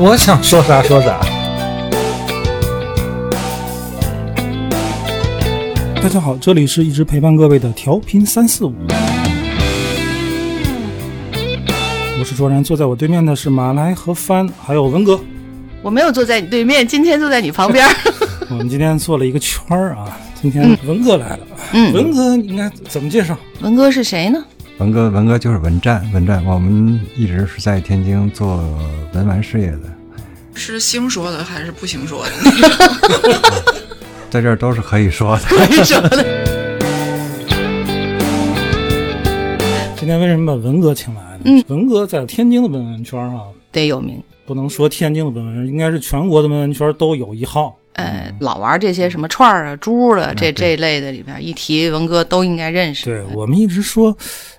我想说啥说啥。大家好，这里是一直陪伴各位的调频三四五，我是卓然，坐在我对面的是马来和帆，还有文哥。我没有坐在你对面，今天坐在你旁边。我们今天做了一个圈儿啊，今天文哥来了。嗯文哥应该怎么介绍？文哥是谁呢？文哥，文哥就是文战，文战。我们一直是在天津做文玩事业的，是兴说的还是不兴说的？在这儿都是可以说的。为什么呢？今天为什么把文哥请来呢？嗯文哥在天津的文玩圈啊，得有名。不能说天津的文玩，应该是全国的文玩圈都有一号。呃，老玩这些什么串儿啊、珠儿啊，这这一类的里边，一提文哥都应该认识。对我们一直说，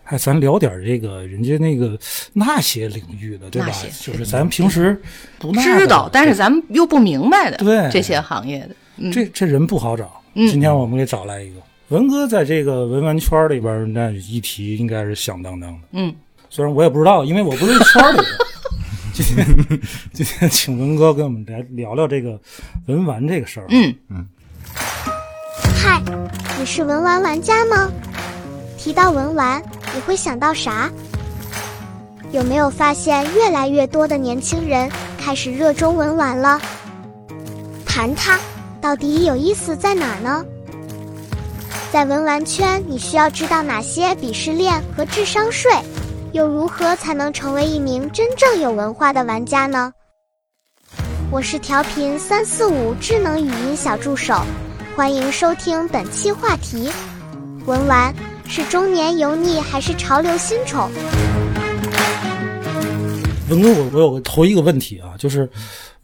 哎，咱聊点这个人家那个那些领域的，对吧？就是咱平时不知道，但是咱们又不明白的，对这些行业的，嗯，这这人不好找。嗯今天我们给找来一个文哥，在这个文玩圈里边，那一提应该是响当当的。嗯，虽然我也不知道，因为我不是圈里的。今天今天请文哥跟我们来聊聊这个文玩这个事儿。嗯嗯，嗨，你是文玩玩家吗？提到文玩，你会想到啥？有没有发现越来越多的年轻人开始热衷文玩了？谈它到底有意思在哪呢？在文玩圈，你需要知道哪些鄙视链和智商税？又如何才能成为一名真正有文化的玩家呢？我是调频三四五智能语音小助手。欢迎收听本期话题：文玩是中年油腻还是潮流新宠？文哥，我我有个头一个问题啊，就是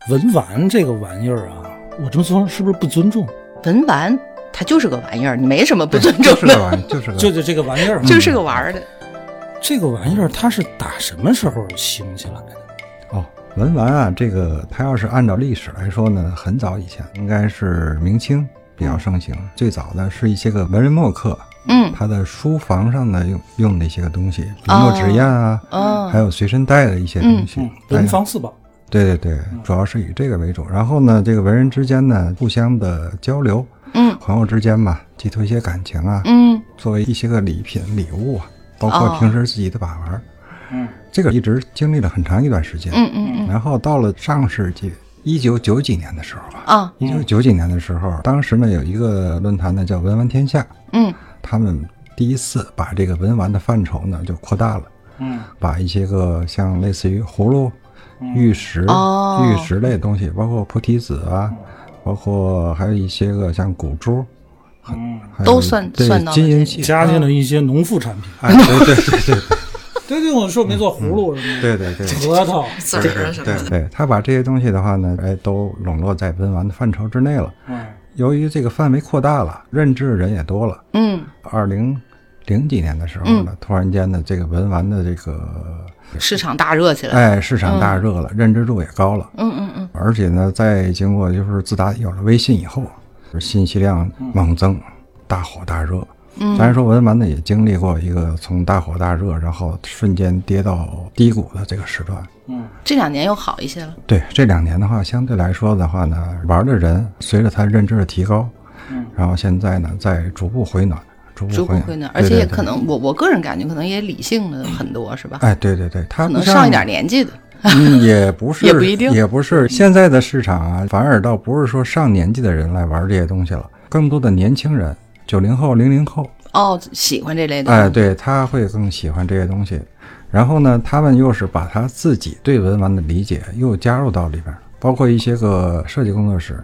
文玩这个玩意儿啊，我这么说是不是不尊重？文玩它就是个玩意儿，你没什么不尊重的，就是个玩意，就是个 就就这个玩意儿，就是个玩的。这个玩意儿，它是打什么时候兴起来的？哦。文玩啊，这个它要是按照历史来说呢，很早以前应该是明清比较盛行。最早的是一些个文人墨客，嗯，他的书房上的用用的一些个东西，笔墨纸砚啊，哦。还有随身带的一些东西。嗯，哎文房四宝。对对对，主要是以这个为主。然后呢，这个文人之间呢，互相的交流，嗯。朋友之间嘛，寄托一些感情啊，嗯。作为一些个礼品、礼物啊，包括哦。平时自己的把玩儿，嗯，这个一直经历了很长一段时间。嗯嗯嗯。然后到了上世纪一九九几年的时候吧，啊一九九几年的时候，当时呢有一个论坛呢叫“文玩天下。嗯”，他们第一次把这个文玩的范畴呢就扩大了，嗯。把一些个像类似于葫芦、玉石、哦。玉石类的东西，包括菩提子啊，包括还有一些个像古珠，嗯，还有都算对算到金银器，加进了一些农副产品。哎，对对对对 对。对，我说没做，葫芦什么的，对对对。核桃，籽儿啊什么的。对 对，他把这些东西的话呢，哎，都笼络在文玩的范畴之内了。嗯由于这个范围扩大了，认知的人也多了。嗯二零零几年的时候呢，突然间呢，这个文玩的这个市场大热起来。哎市场大热了，认知度也高了。嗯嗯嗯而且呢，在经过就是自打有了微信以后，信息量猛增，大火大热。嗯当然说文玩呢也经历过一个从大火大热，然后瞬间跌到低谷的这个时段。嗯这两年又好一些了。对这两年的话，相对来说的话呢，玩的人随着他认知的提高，嗯然后现在呢在逐步回暖，逐步回逐步回暖，而且也可能，我我个人感觉可能也理性了很多，是吧？哎，对对对，他可能上一点年纪的，嗯，也不是，也不一定也不是。现在的市场啊，反而倒不是说上年纪的人来玩这些东西了，更多的年轻人，九零后、零零后，哦，喜欢这类的。哎，对，他会更喜欢这些东西。然后呢，他们又是把他自己对文玩的理解又加入到里边，包括一些个设计工作室，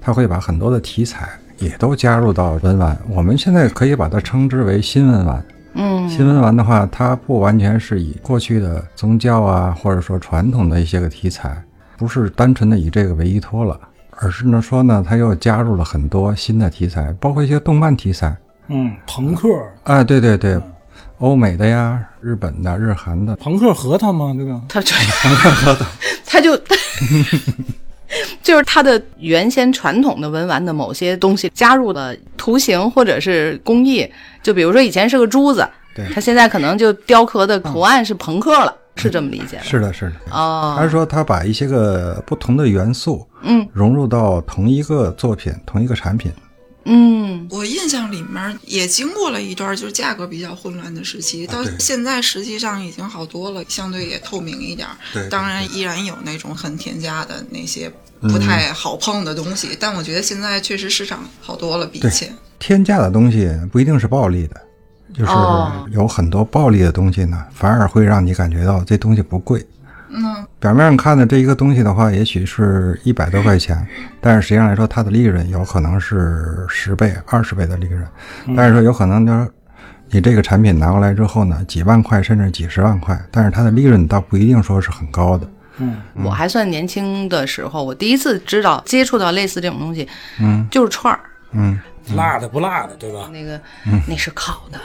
他会把很多的题材也都加入到文玩。我们现在可以把它称之为新文玩。嗯，新文玩的话，它不完全是以过去的宗教啊，或者说传统的一些个题材，不是单纯的以这个为依托了，而是呢说呢，他又加入了很多新的题材，包括一些动漫题材。嗯，朋克，啊，对对对，欧美的呀，日本的、日韩的，朋克核桃吗？这个 他就他 就就是他的原先传统的文玩的某些东西加入了图形或者是工艺，就比如说以前是个珠子，对他现在可能就雕刻的图案是朋克了，是这么理解吗？是的，是的。哦，他是说他把一些个不同的元素，嗯融入到同一个作品、同一个产品。嗯我印象里面也经过了一段就是价格比较混乱的时期，到现在实际上已经好多了，相对也透明一点。对当然依然有那种很天价的那些不太好碰的东西，但我觉得现在确实市场好多了，比以对前。添加的东西不一定是暴利的，就是哦有很多暴利的东西呢，反而会让你感觉到这东西不贵。嗯，表面上看的这一个东西的话，也许是一百多块钱，但是实际上来说，它的利润有可能是十倍、二十倍的利润。但是说有可能就是你这个产品拿过来之后呢，几万块甚至几十万块，但是它的利润倒不一定说是很高的。嗯我还算年轻的时候，我第一次知道接触到类似这种东西，嗯，就是串儿。嗯，辣的不辣的，对吧？那个、那是烤的，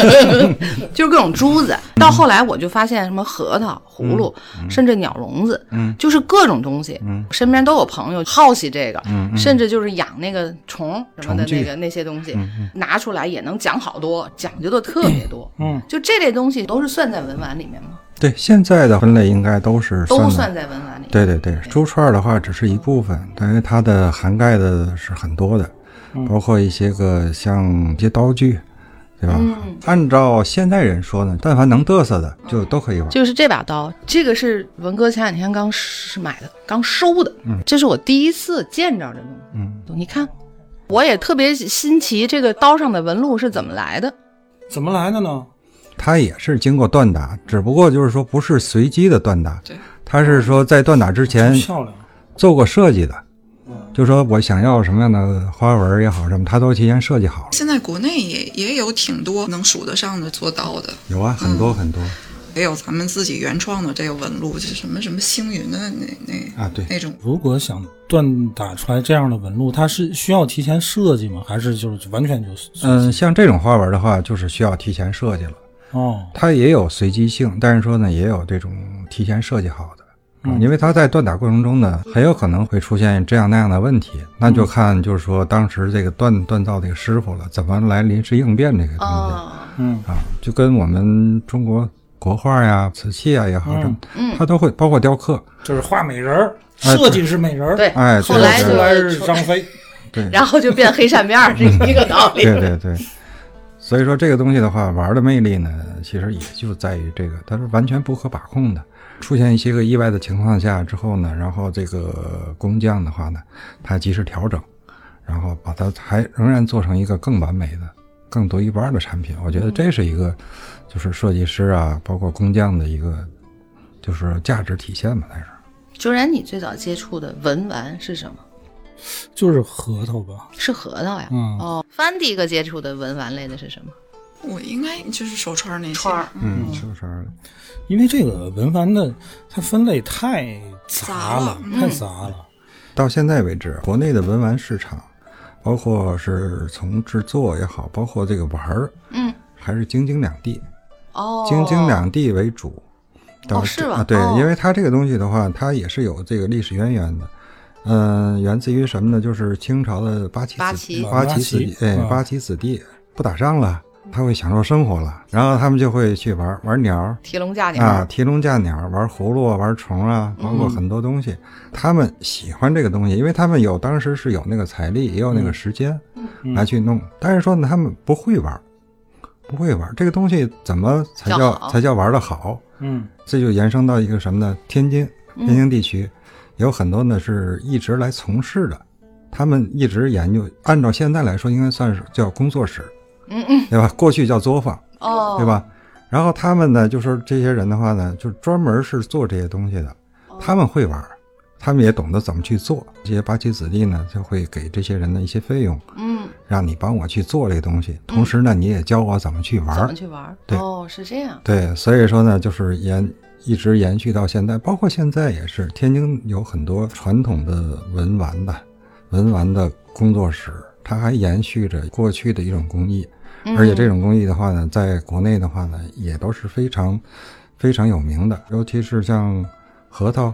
就是各种珠子。到后来我就发现什么核桃、葫芦，甚至鸟笼子，就是各种东西。身边都有朋友好奇这个，甚至就是养那个虫什么的那个那些东西，拿出来也能讲好多，讲究的特别多。嗯，就这类东西都是算在文玩里面吗？对，现在的分类应该都是都算在文玩里面。对对对，珠串的话只是一部分，但是它的涵盖的是很多的，包括一些个像一些刀具，对吧？按照现代人说呢，但凡能嘚瑟的就都可以玩。就是这把刀，这个是文哥前两天刚是买的，刚收的，这是我第一次见着这东西。嗯，你看，我也特别新奇，这个刀上的纹路是怎么来的？怎么来的呢？它也是经过锻打，只不过就是说不是随机的锻打对，它是说在锻打之前漂亮，做过设计的，就说我想要什么样的花纹也好，什么他都提前设计好了。现在国内也也有挺多能数得上的做到的，有啊，很多很多。也有咱们自己原创的这个纹路，就是什么什么星云的那那啊对那种。如果想锻打出来这样的纹路，它是需要提前设计吗？还是就是完全就是嗯，像这种花纹的话，就是需要提前设计了。哦，它也有随机性，但是说呢，也有这种提前设计好的。啊因为他在锻打过程中呢，很有可能会出现这样那样的问题，那就看就是说当时这个锻锻造这个师傅了，怎么来临时应变这个东西、哦，嗯。啊，就跟我们中国国画呀、瓷器啊也好，什么，它都会包括雕刻，就是画美人儿，哎设计是美人儿，对，哎后来就对。后来是张飞，对。然后就变黑扇面儿，是一个道理。对对对。所以说这个东西的话，玩的魅力呢，其实也就在于这个，它是完全不可把控的。出现一些个意外的情况下之后呢，然后这个工匠的话呢，他及时调整，然后把它还仍然做成一个更完美的、更独一无二的产品。我觉得这是一个，就是设计师啊，包括工匠的一个，就是价值体现吧，在这儿。卓然，你最早接触的文玩是什么？就是核桃吧？是核桃呀。嗯哦，翻第一个接触的文玩类的是什么？我应该就是手串那些串儿嗯，手串儿？因为这个文玩的它分类太杂了杂了，太杂了。到现在为止，国内的文玩市场，包括是从制作也好，包括这个玩儿，嗯，还是京津两地，哦，京津两地为主。到是吧啊，对，哦因为它这个东西的话，它也是有这个历史渊源的。嗯、源自于什么呢？就是清朝的八旗子八旗八旗子弟，哎，嗯八旗子弟不打仗了，他会享受生活了，然后他们就会去玩玩鸟，提笼架鸟。啊，提笼架鸟，玩葫芦啊，玩虫啊，包括很多东西。他们喜欢这个东西，因为他们有当时是有那个财力，也有那个时间来去弄。但是说呢，他们不会玩，不会玩这个东西，怎么才叫叫才叫玩的好？嗯这就延伸到一个什么呢？天津，天津地区、有很多呢是一直来从事的，他们一直研究，按照现在来说，应该算是叫工作室，嗯嗯，对吧？过去叫作坊。哦，对？吧？然后他们呢，就是这些人的话呢，就专门是做这些东西的，哦他们会玩，他们也懂得怎么去做。这些八旗子弟呢，就会给这些人的一些费用，嗯，让你帮我去做这个东西，同时呢，你也教我怎么去玩儿怎么。去玩？对哦，是这样。对，所以说呢，就是延一直延续到现在，包括现在也是。天津有很多传统的文玩的文玩的工作室，它还延续着过去的一种工艺，而且这种工艺的话呢，在国内的话呢，也都是非常非常有名的，尤其是像核桃，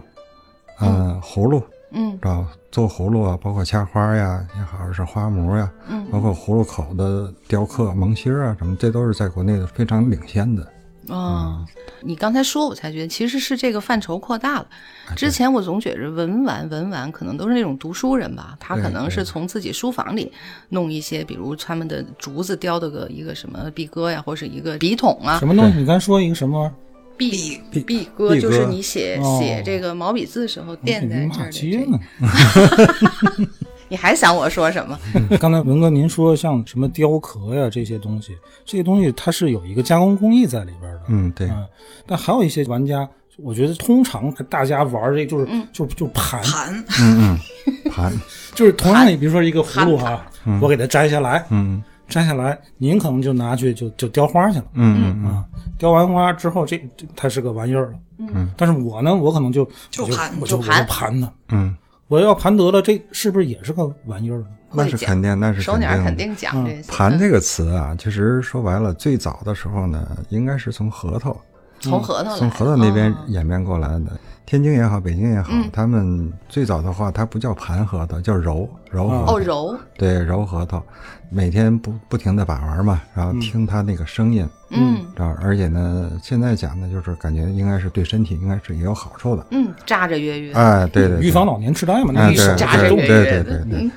呃，葫芦，嗯。知道做葫芦啊，包括掐花呀，也好是花模呀，嗯。包括葫芦口的雕刻、萌心啊什么，这都是在国内的非常领先的。哦，你刚才说，我才觉得其实是这个范畴扩大了。之前我总觉着文玩文玩可能都是那种读书人吧，他可能是从自己书房里弄一些，比如他们的竹子雕的个一个什么壁鸽呀，或者是一个笔筒啊什。么东西？你刚才说一个什么玩意儿？壁壁壁鸽就是你写哦写这个毛笔字的时候垫在这骂儿的？你还想我说什么？刚才文哥您说像什么雕刻呀这些东西，这些东西它是有一个加工工艺在里边的。嗯，对，嗯，但还有一些玩家，我觉得通常大家玩这就是、就就盘，盘嗯嗯，盘，就是同样的，比如说一个葫芦哈，嗯我给它摘下来，嗯摘下来，您可能就拿去就就雕花去了。嗯嗯啊，雕完花之后，这这它是个玩意儿了。嗯，但是我呢，我可能就我就就盘我就我就盘它。嗯，我要盘得了，这是不是也是个玩意儿？那是肯定，那是手鸟肯肯定肯。定讲这些。盘这个词啊，其实说白了，最早的时候呢，应该是从核桃，从核桃，从核桃那边哦演变过来的。天津也好，北京也好，嗯。他们最早的话，它不叫盘核桃，叫揉揉核桃。哦揉，对，揉核桃，每天不不停的把玩嘛，然后听它那个声音，嗯。知道？而且呢，现在讲的就是感觉应该是对身体应该是也有好处的。嗯，扎着约约，哎，对对，对。预防老年痴呆嘛，那哎，一手对扎着对约约的对对对对嗯。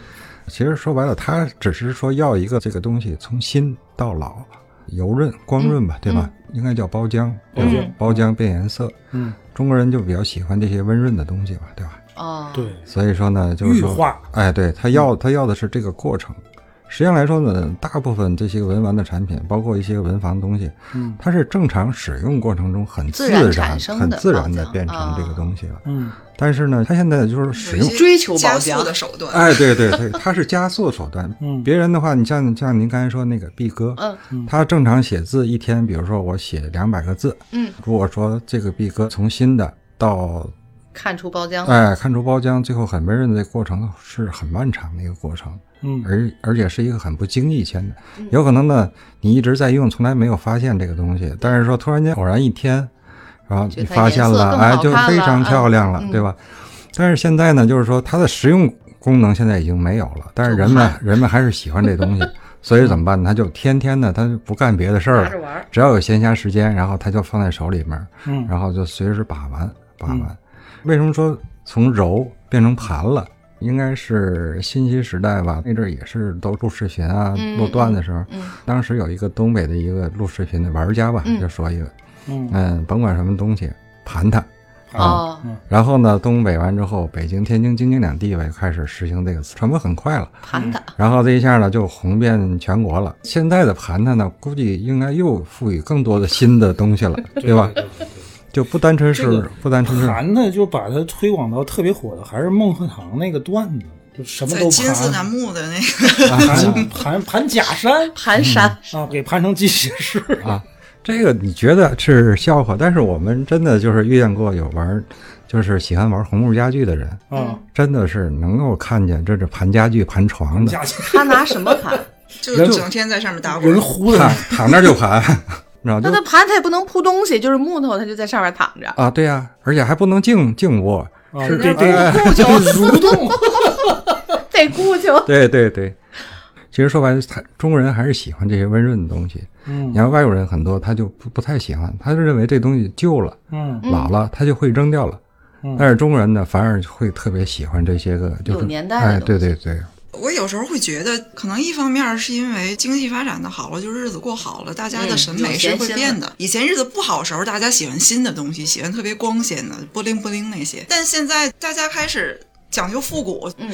其实说白了，它只是说要一个这个东西从新到老，油润光润吧，对吧？应该叫包浆，包浆。对包浆变颜色。嗯，中国人就比较喜欢这些温润的东西吧，对吧？哦，对，所以说呢，就是说哎，对他要他要的是这个过程。实际上来说呢，大部分这些文玩的产品，包括一些文房东西，嗯。它是正常使用过程中很自然很自然的变成这个啊。东西了。嗯，但是呢，它现在就是使用追求加包浆速的手段。哎，对对对，它是加速手段。嗯。别人的话，你像像您刚才说那个毕哥，嗯。他正常写字一天，比如说我写两百个字，嗯，如果说这个毕哥从新的到看出包浆，哎看出包浆，最后很温润的过程是很漫长的一个过程，嗯而而且是一个很不经意间的，有可能呢你一直在用，从来没有发现这个东西，但是说突然间偶然一天，然后你发现了，哎，就非常漂亮了，嗯对吧？但是现在呢，就是说它的实用功能现在已经没有了，但是人们人们还是喜欢这东西，所以怎么办呢？他就天天的他就不干别的事儿了，只要有闲暇时间，然后他就放在手里面，嗯然后就随时把玩把玩。为什么说从揉变成盘了？应该是信息时代吧，那阵儿也是都录视频啊、嗯录段的时候，嗯当时有一个东北的一个录视频的玩家吧，嗯就说一个，嗯嗯，甭管什么东西，盘它。哦，然后呢，东北完之后，北京、天津、京津两地吧开始实行这个词，传播很快了。盘它，然后这一下呢，就红遍全国了。现在的盘它呢，估计应该又赋予更多的新的东西了，对吧？对对就不单纯是、这个不单纯是盘的，就把它推广到特别火的，还是孟鹤堂那个段子，就什么都盘金丝楠，木的那个，盘盘盘假山 盘山，啊，给盘成鸡血式。啊，这个你觉得是笑话，但是我们真的就是遇见过有玩，就是喜欢玩红木家具的人，啊，真的是能够看见这是盘家具、盘床的，他拿什么盘？就是整天在上面打滚人。呼的躺躺那儿就盘，然后就那它盘它也不能铺东西，就是木头，它就在上面躺着。啊，对呀、而且还不能静静卧，啊，是这这那这蠕动，得顾求。对对对。其实说白了，他中国人还是喜欢这些温润的东西。嗯你看外国人很多，他就不不太喜欢，他就认为这东西旧了、嗯老了，他就会扔掉了。嗯但是中国人呢，反而会特别喜欢这些个，就是有年代的哎，对对对，我有时候会觉得，可能一方面是因为经济发展的好了，就日子过好了，大家的嗯审美是会变的。以前日子不好的时候，大家喜欢新的东西，喜欢特别光鲜的、波灵波灵那些。但现在大家开始讲究复古，嗯，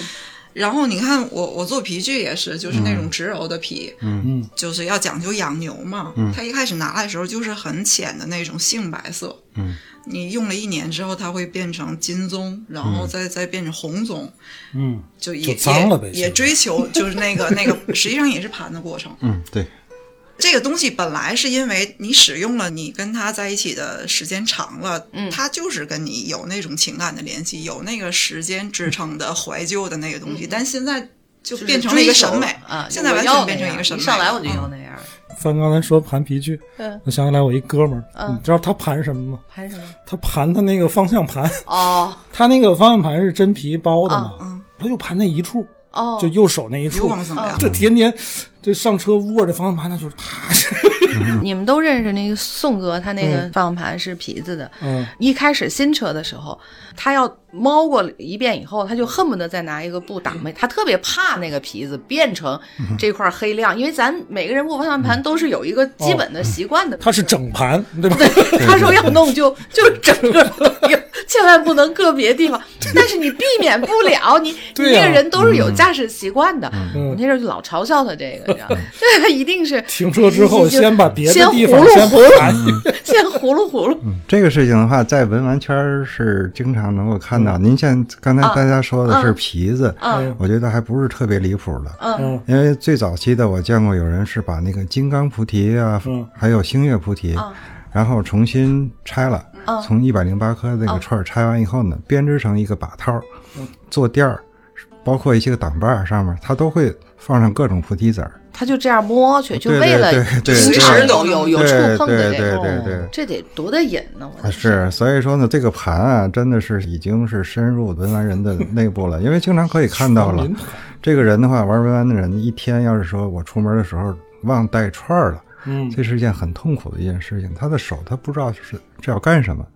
然后你看我我做皮具也是，就是那种植鞣的皮，嗯。嗯。就是要讲究养牛嘛。它一开始拿来的时候就是很浅的那种杏白色，嗯，你用了一年之后，它会变成金棕，然后再、再变成红棕，嗯，就也也也追求就是那个那个，实际上也是盘的过程。嗯对，这个东西本来是因为你使用了，你跟他在一起的时间长了，嗯他就是跟你有那种情感的联系，有那个时间支撑的怀旧的那个东西，但现在就就是变成了一个审美啊，现在完全变成一个审美。上来我就嗯要那样。翻刚才说盘皮具，嗯，我想起来我一哥们儿，嗯你知道他盘什么吗？盘什么？他盘他那个方向盘，哦他那个方向盘是真皮包的嘛，嗯他就盘那一处，哦，就右手那一油处。这天天这上车握着方向盘，那就是啪，你们都认识那个宋哥，他那个方向盘是皮子的。嗯，一开始新车的时候，他要猫过一遍以后，他就恨不得再拿一个布挡没，他特别怕那个皮子变成这块黑亮，因为咱每个人握方向盘都是有一个基本的习惯的。他是整盘，对吧？他说要弄就就整个都有，千万不能个别地方。但是你避免不了，你 你对呀那个人都是有驾驶习惯的。我嗯那阵儿就老嘲笑他这个，你知道吗？对他一定是停车之后先把别的先地方葫芦先葫芦盘，先葫芦葫芦。这个事情的话，在文玩圈是经常能够看到。您像刚才大家说的是皮子，嗯我觉得还不是特别离谱的。嗯因为最早期的我见过有人是把那个金刚菩提啊，嗯还有星月菩提，嗯然后重新拆了，嗯从一百零八颗那个串儿拆完以后呢，编织成一个把套儿，坐垫儿，包括一些个挡把儿上面，它都会放上各种菩提子儿。他就这样摸去，就为了对对对有有有触对碰的对对这种，对对。这得多大瘾呢？是，所以说呢，这个盘啊，真的是已经是深入文玩人的内部了，因为经常可以看到了，这个人的话，玩文玩的人一天要是说我出门的时候忘带串儿了，嗯这是一件很痛苦的一件事情，他的手他不知道是这要干什么。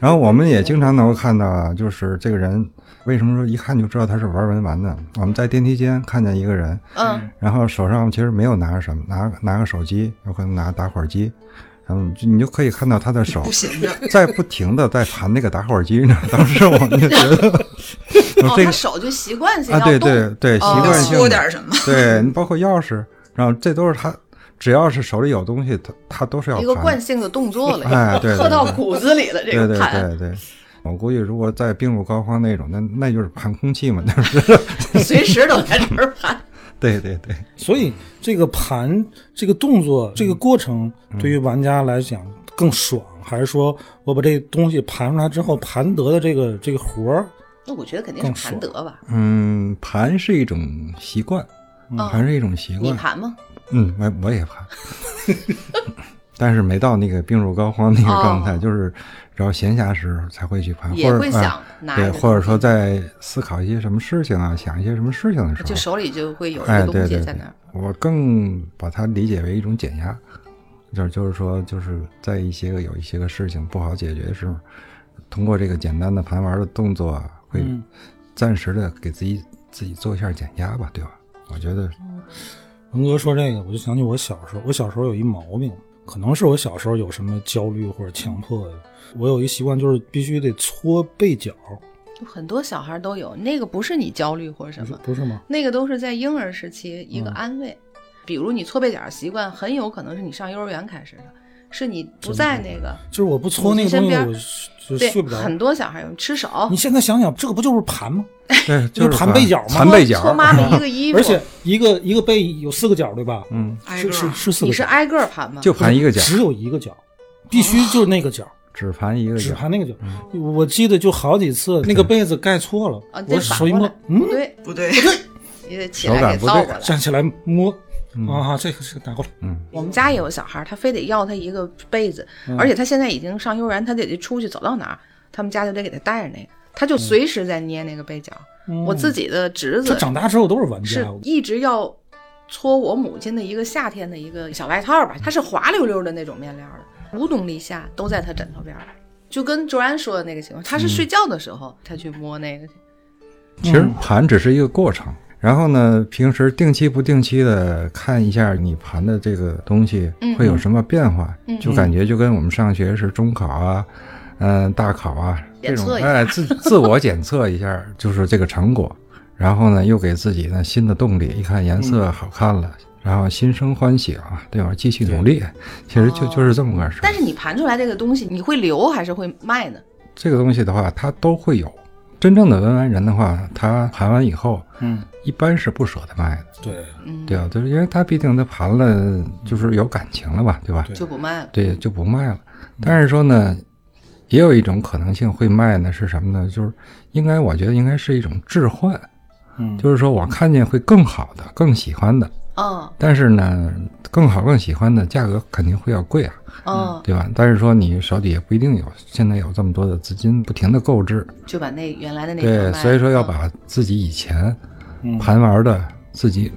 然后我们也经常能够看到啊，就是这个人为什么说一看就知道他是玩文玩的？我们在电梯间看见一个人，嗯，然后手上其实没有拿着什么，拿拿个手机，有可能拿打火机，然后就你就可以看到他的手在不停的在弹那个打火机呢。当时我们就觉得，哦，这个他手就习惯性啊，对对对，习哦惯性的搓点什么。对，你包括钥匙，然后这都是他，只要是手里有东西，他他都是要一个惯性的动作了，哎对对刻到骨子里了这对对个盘，对对。我估计，如果在病入膏肓那种，那那就是盘空气嘛，就是。随时都在这儿盘。对对对，所以这个盘这个动作这个过程嗯对于玩家来讲更爽，还是说我把这东西盘出来之后盘得的这个这个活儿？那我觉得肯定是盘得吧？嗯，盘是一种习惯，盘是一种习惯。你盘吗？嗯，我我也盘，但是没到那个病入膏肓那个状态，哦就是只要闲暇时候才会去盘，或者也会想啊对，或者说在思考一些什么事情啊，想一些什么事情的时候，就手里就会有一哎，个东西在那儿。，我更把它理解为一种减压，就是就是说，就是在一些个有一些个事情不好解决的时候，通过这个简单的盘玩的动作啊，会嗯暂时的给自己自己做一下减压吧，对吧？我觉得文哥说这个，我就想起我小时候，我小时候有一毛病，可能是我小时候有什么焦虑或者强迫的，我有一习惯就是必须得搓背脚，就很多小孩都有，那个不是你焦虑或者什么，不是吗？那个都是在婴儿时期一个嗯安慰。比如你搓背脚的习惯，很有可能是你上幼儿园开始的，是你不在那个就是我不搓那个东西，我就睡不着。很多小孩用吃手，你现在想想，这个不就是盘吗？对，就是是盘背角嘛盘背角，搓妈妈一个 衣服，而且一个一个背有四个角，对吧？嗯，是是挨个儿是四个角，你是挨个儿盘吗？就盘一个角，只有一个角，必须就是那个角，只盘一个角，只盘那个角。我记得就好几次那个被子盖错了我手一摸嗯不，对，不对，你得起手来感不对给倒过来。站起来摸啊，这个这个拿过来，嗯，我们家也有小孩儿，他非得要他一个被子，嗯。而且他现在已经上幼儿园，他得出去走到哪儿，他们家就得给他带着那个，他就随时在捏那个被角。我自己的侄子他长大之后都是玩是，一直要搓我母亲的一个夏天的一个小外套吧，它是滑溜溜的那种面料的，无冬立夏都在他枕头边儿，就跟卓然说的那个情况，他是睡觉的时候他去摸那个去。其实盘只是一个过程。然后呢，平时定期不定期的看一下你盘的这个东西嗯会有什么变化，嗯就感觉就跟我们上学是中考啊，嗯、大考啊这种，哎，自自我检测一下，就是这个成果。然后呢，又给自己呢新的动力，一看颜色好看了，然后心生欢喜啊，对吧？继续努力，其实就就是这么个事儿。但是你盘出来这个东西，你会留还是会卖呢？这个东西的话，它都会有。真正的文玩人的话，他盘完以后，嗯，一般是不舍得卖的，对，对啊，就是因为它毕竟它盘了，就是有感情了吧，对吧？就不卖了。对，就不卖了。但是说呢，也有一种可能性会卖呢，是什么呢？就是应该，我觉得应该是一种置换，嗯就是说我看见会更好的、更喜欢的，嗯但是呢，更好、更喜欢的价格肯定会要贵啊，嗯，对吧？但是说你手底下不一定有，现在有这么多的资金不停的购置，就把那原来的那个对，所以说要嗯把自己以前嗯盘玩的、自己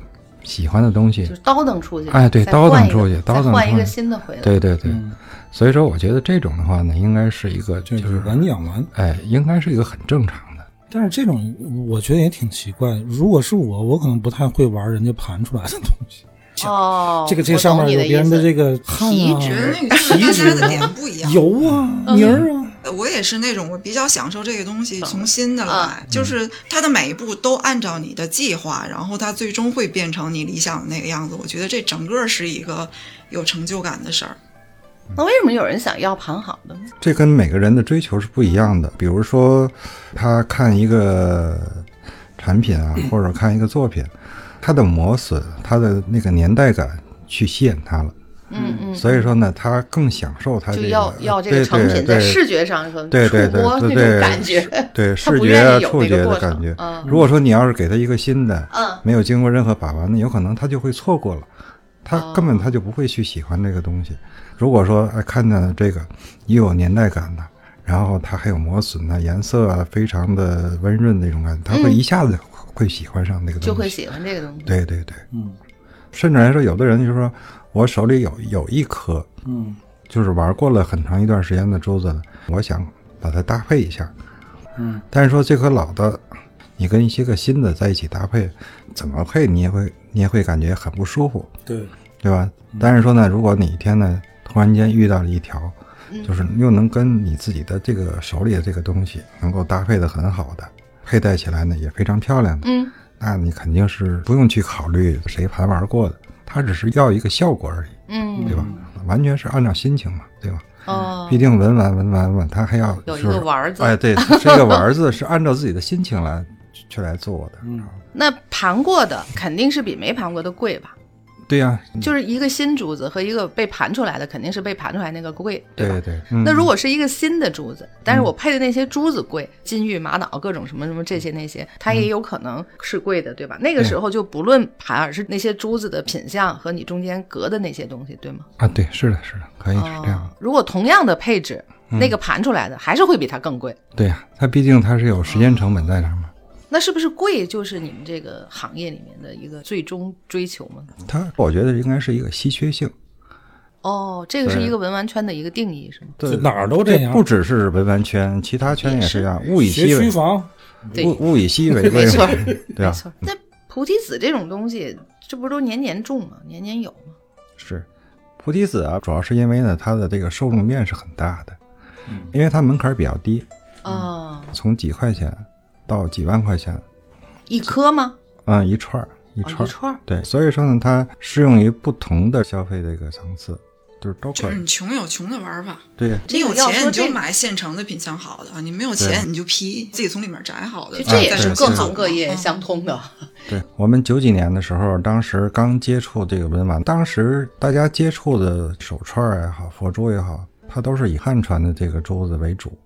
喜欢的东西就是倒腾出去，哎对倒腾出去倒腾再换一个新的回来。对对对，嗯所以说我觉得这种的话呢，应该是一个就就是玩养玩。哎，应该是一个很正常的。但是这种我觉得也挺奇怪。如果是我，我可能不太会玩人家盘出来的东西。哦，这个这上面有别人的这个汗啊、皮质那个皮质的点啊、不一样。油啊、嗯泥儿啊，我也是那种我比较享受这个东西从新的啊来，就是它的每一步都按照你的计划，然后它最终会变成你理想的那个样子。我觉得这整个是一个有成就感的事儿。那为什么有人想要盘好的呢？这跟每个人的追求是不一样的。比如说，他看一个产品啊，或者看一个作品，它的磨损，它的那个年代感去吸引他了。嗯嗯，所以说呢，他更享受他这个就要要这对个成品在对对视觉上说对对对触摸那对对种感觉，对 视觉触觉的感觉。嗯如果说你要是给他一个新的，嗯没有经过任何把玩的，有可能他就会错过了，他哦根本他就不会去喜欢这个东西。如果说哎看到这个又有年代感的，然后它还有磨损的，颜色啊非常的温润那种感觉，他会一下子会喜欢上那个东西。嗯就会喜欢这个东西。对对对，嗯甚至来说，有的人就说我手里有有一颗，嗯。就是玩过了很长一段时间的珠子了，我想把它搭配一下。嗯，但是说这颗老的，你跟一些个新的在一起搭配，怎么配你也会你也会感觉很不舒服，对，对吧？但是说呢，如果哪一天呢，突然间遇到了一条，就是又能跟你自己的这个手里的这个东西能够搭配的很好的，佩戴起来呢也非常漂亮的，嗯，那你肯定是不用去考虑谁盘玩过的，他只是要一个效果而已，嗯，对吧？完全是按照心情嘛，对吧？哦毕，竟文玩文玩嘛，他还要有一个玩哎，对，这个玩是按照自己的心情来去来做的。嗯那盘过的肯定是比没盘过的贵吧？对呀、就是一个新珠子和一个被盘出来的，肯定是被盘出来那个贵，吧？对对。嗯那如果是一个新的珠子，但是我配的那些珠子贵，金玉、玛瑙各种什么什么这些那些，它也有可能是贵的，对吧？那个时候就不论盘，而是那些珠子的品相和你中间隔的那些东西，对吗？啊，对，是的，是的，可以是这样哦。如果同样的配置，那个盘出来的还是会比它更贵。对呀、它毕竟它是有时间成本在那儿嘛。那是不是贵就是你们这个行业里面的一个最终追求吗？它我觉得应该是一个稀缺性。哦，这个是一个文玩圈的一个定义，是吗？对，哪儿都这样不只是文玩圈，其他圈也是这样，物以稀为区房，对物物以稀为贵没错，对错。那菩提子这种东西，这不都年年种吗？年年有吗？是菩提子啊，主要是因为呢，它的这个受众面是很大的，嗯因为它门槛比较低，哦，从几块钱到几万块钱，一颗吗？嗯，一串儿一哦，串儿一，串儿。对，所以说呢，它适用于不同的消费的一个层次，就是都可以就是你。穷有穷的玩法，对，你有钱你就买现成的品相好的，你没有钱你就批，自己从里面摘好的。这也是各行各业嗯相通的。对我们九几年的时候，当时刚接触这个文玩，当时大家接触的手串也好，佛珠也好，它都是以汉传的这个珠子为主。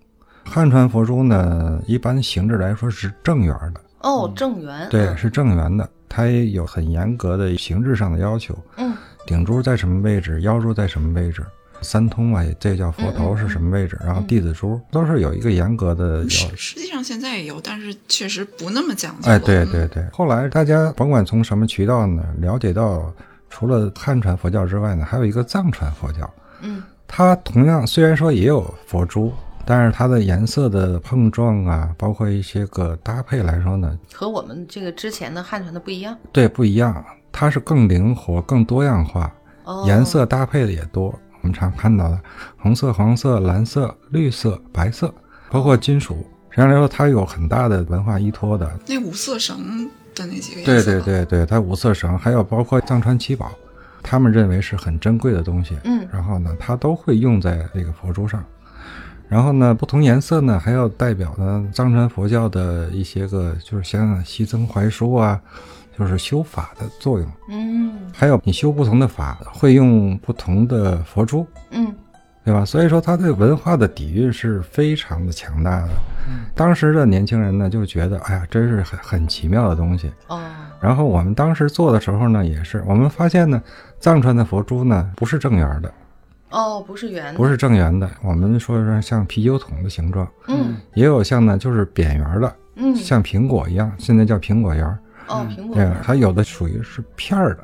汉传佛珠呢，一般形制来说是正圆的，哦，正圆。对，嗯是正圆的，它也有很严格的形制上的要求。嗯，顶珠在什么位置，腰珠在什么位置，三通啊，这叫佛头是什么位置，然后弟子珠都是有一个严格的要实实际上现在也有，但是确实不那么讲究。哎，对嗯对对。后来大家甭管从什么渠道呢，了解到，除了汉传佛教之外呢，还有一个藏传佛教。嗯，它同样虽然说也有佛珠，但是它的颜色的碰撞啊，包括一些个搭配来说呢，和我们这个之前的汉传的不一样。对不一样。它是更灵活、更多样化，哦，颜色搭配的也多。我们常看到的红色、黄色、蓝色、绿色、白色，包括金属。实际上来说，它有很大的文化依托的。那五色绳的那几个颜对色，对对对，它五色绳，还有包括藏传七宝，他们认为是很珍贵的东西，嗯然后呢，它都会用在这个佛珠上。然后呢，不同颜色呢还要代表呢藏传佛教的一些个，就是像西僧怀书啊，就是修法的作用。嗯还有你修不同的法，会用不同的佛珠，嗯对吧？所以说，它对文化的底蕴是非常的强大的。当时的年轻人呢，就觉得，哎呀，真是很很奇妙的东西。哦然后我们当时做的时候呢，也是我们发现呢，藏传的佛珠呢不是正圆的，哦，不是圆的，不是正圆的，我们说是像啤酒桶的形状，嗯也有像呢就是扁圆的，嗯像苹果一样，现在叫苹果圆儿。哦，苹果这个圆，它有的属于是片儿的，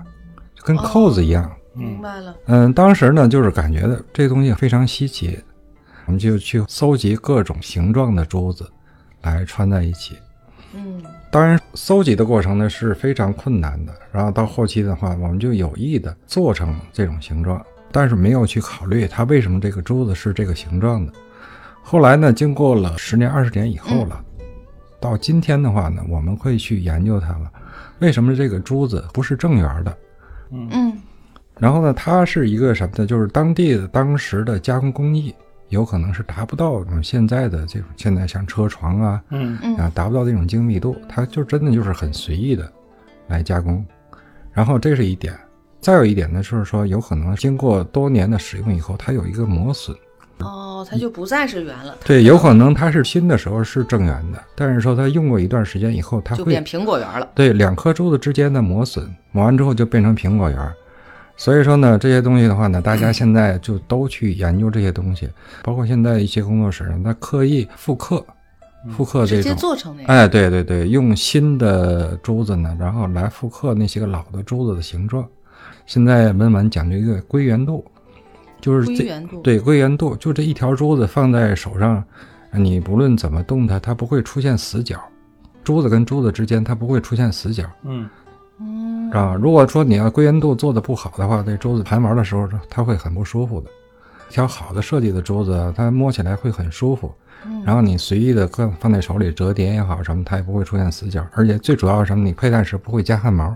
就跟扣子一样。明白了。嗯，当时呢就是感觉的这东西非常稀奇，我们就去搜集各种形状的珠子来穿在一起。嗯当然，搜集的过程呢是非常困难的。然后到后期的话，我们就有意的做成这种形状，但是没有去考虑它为什么这个珠子是这个形状的。后来呢，经过了十年、二十年以后了，到今天的话呢，我们会去研究它了，为什么这个珠子不是正圆的？嗯然后呢，它是一个什么呢？就是当地的当时的加工工艺有可能是达不到我们现在的这种，现在像车床啊，嗯嗯啊，达不到这种精密度，它就真的就是很随意的来加工。然后这是一点，再有一点呢，就是说有可能经过多年的使用以后，它有一个磨损。哦，它就不再是圆了，对，有可能它是新的时候是正圆的，但是说它用过一段时间以后，它会就变苹果圆了。对两颗珠子之间的磨损，磨完之后就变成苹果圆儿。所以说呢，这些东西的话呢，大家现在就都去研究这些东西，包括现在一些工作室，他刻意复刻，复刻这直接种。做成那个。哎，对对对，用新的珠子呢，然后来复刻那些个老的珠子的形状。现在文玩讲究一个归圆度，就是这归圆度对归圆度，就这一条珠子放在手上，你不论怎么动它，它不会出现死角。珠子跟珠子之间，它不会出现死角。嗯嗯啊，如果说你要归圆度做的不好的话，这珠子盘玩的时候它会很不舒服的。一条好的设计的珠子，它摸起来会很舒服，然后你随意的放放在手里折叠也好什么，它也不会出现死角。而且最主要是什么？你佩戴时不会夹汗毛，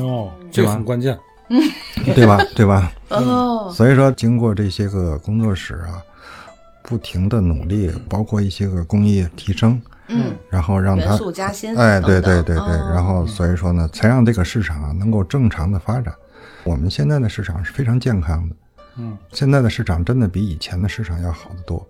哦，这很关键。嗯 对吧？对吧？哦，所以说，经过这些个工作室啊，不停的努力，包括一些个工艺提升，嗯，然后让它元素加薪哎，对对对对，哦然后所以说呢，才让这个市场啊能够正常的发展。我们现在的市场是非常健康的，嗯，现在的市场真的比以前的市场要好得多。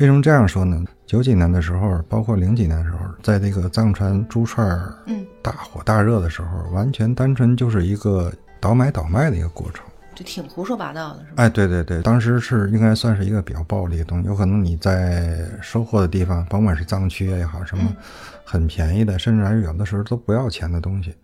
为什么这样说呢？九几年的时候，包括零几年的时候，在这个藏传珠串儿嗯大火大热的时候，完全单纯就是一个倒买倒卖的一个过程。就挺胡说八道的，是吧？哎，对对对，当时是应该算是一个比较暴利的东西，有可能你在收货的地方，甭管是藏区也好，什么很便宜的，甚至还是有的时候都不要钱的东西，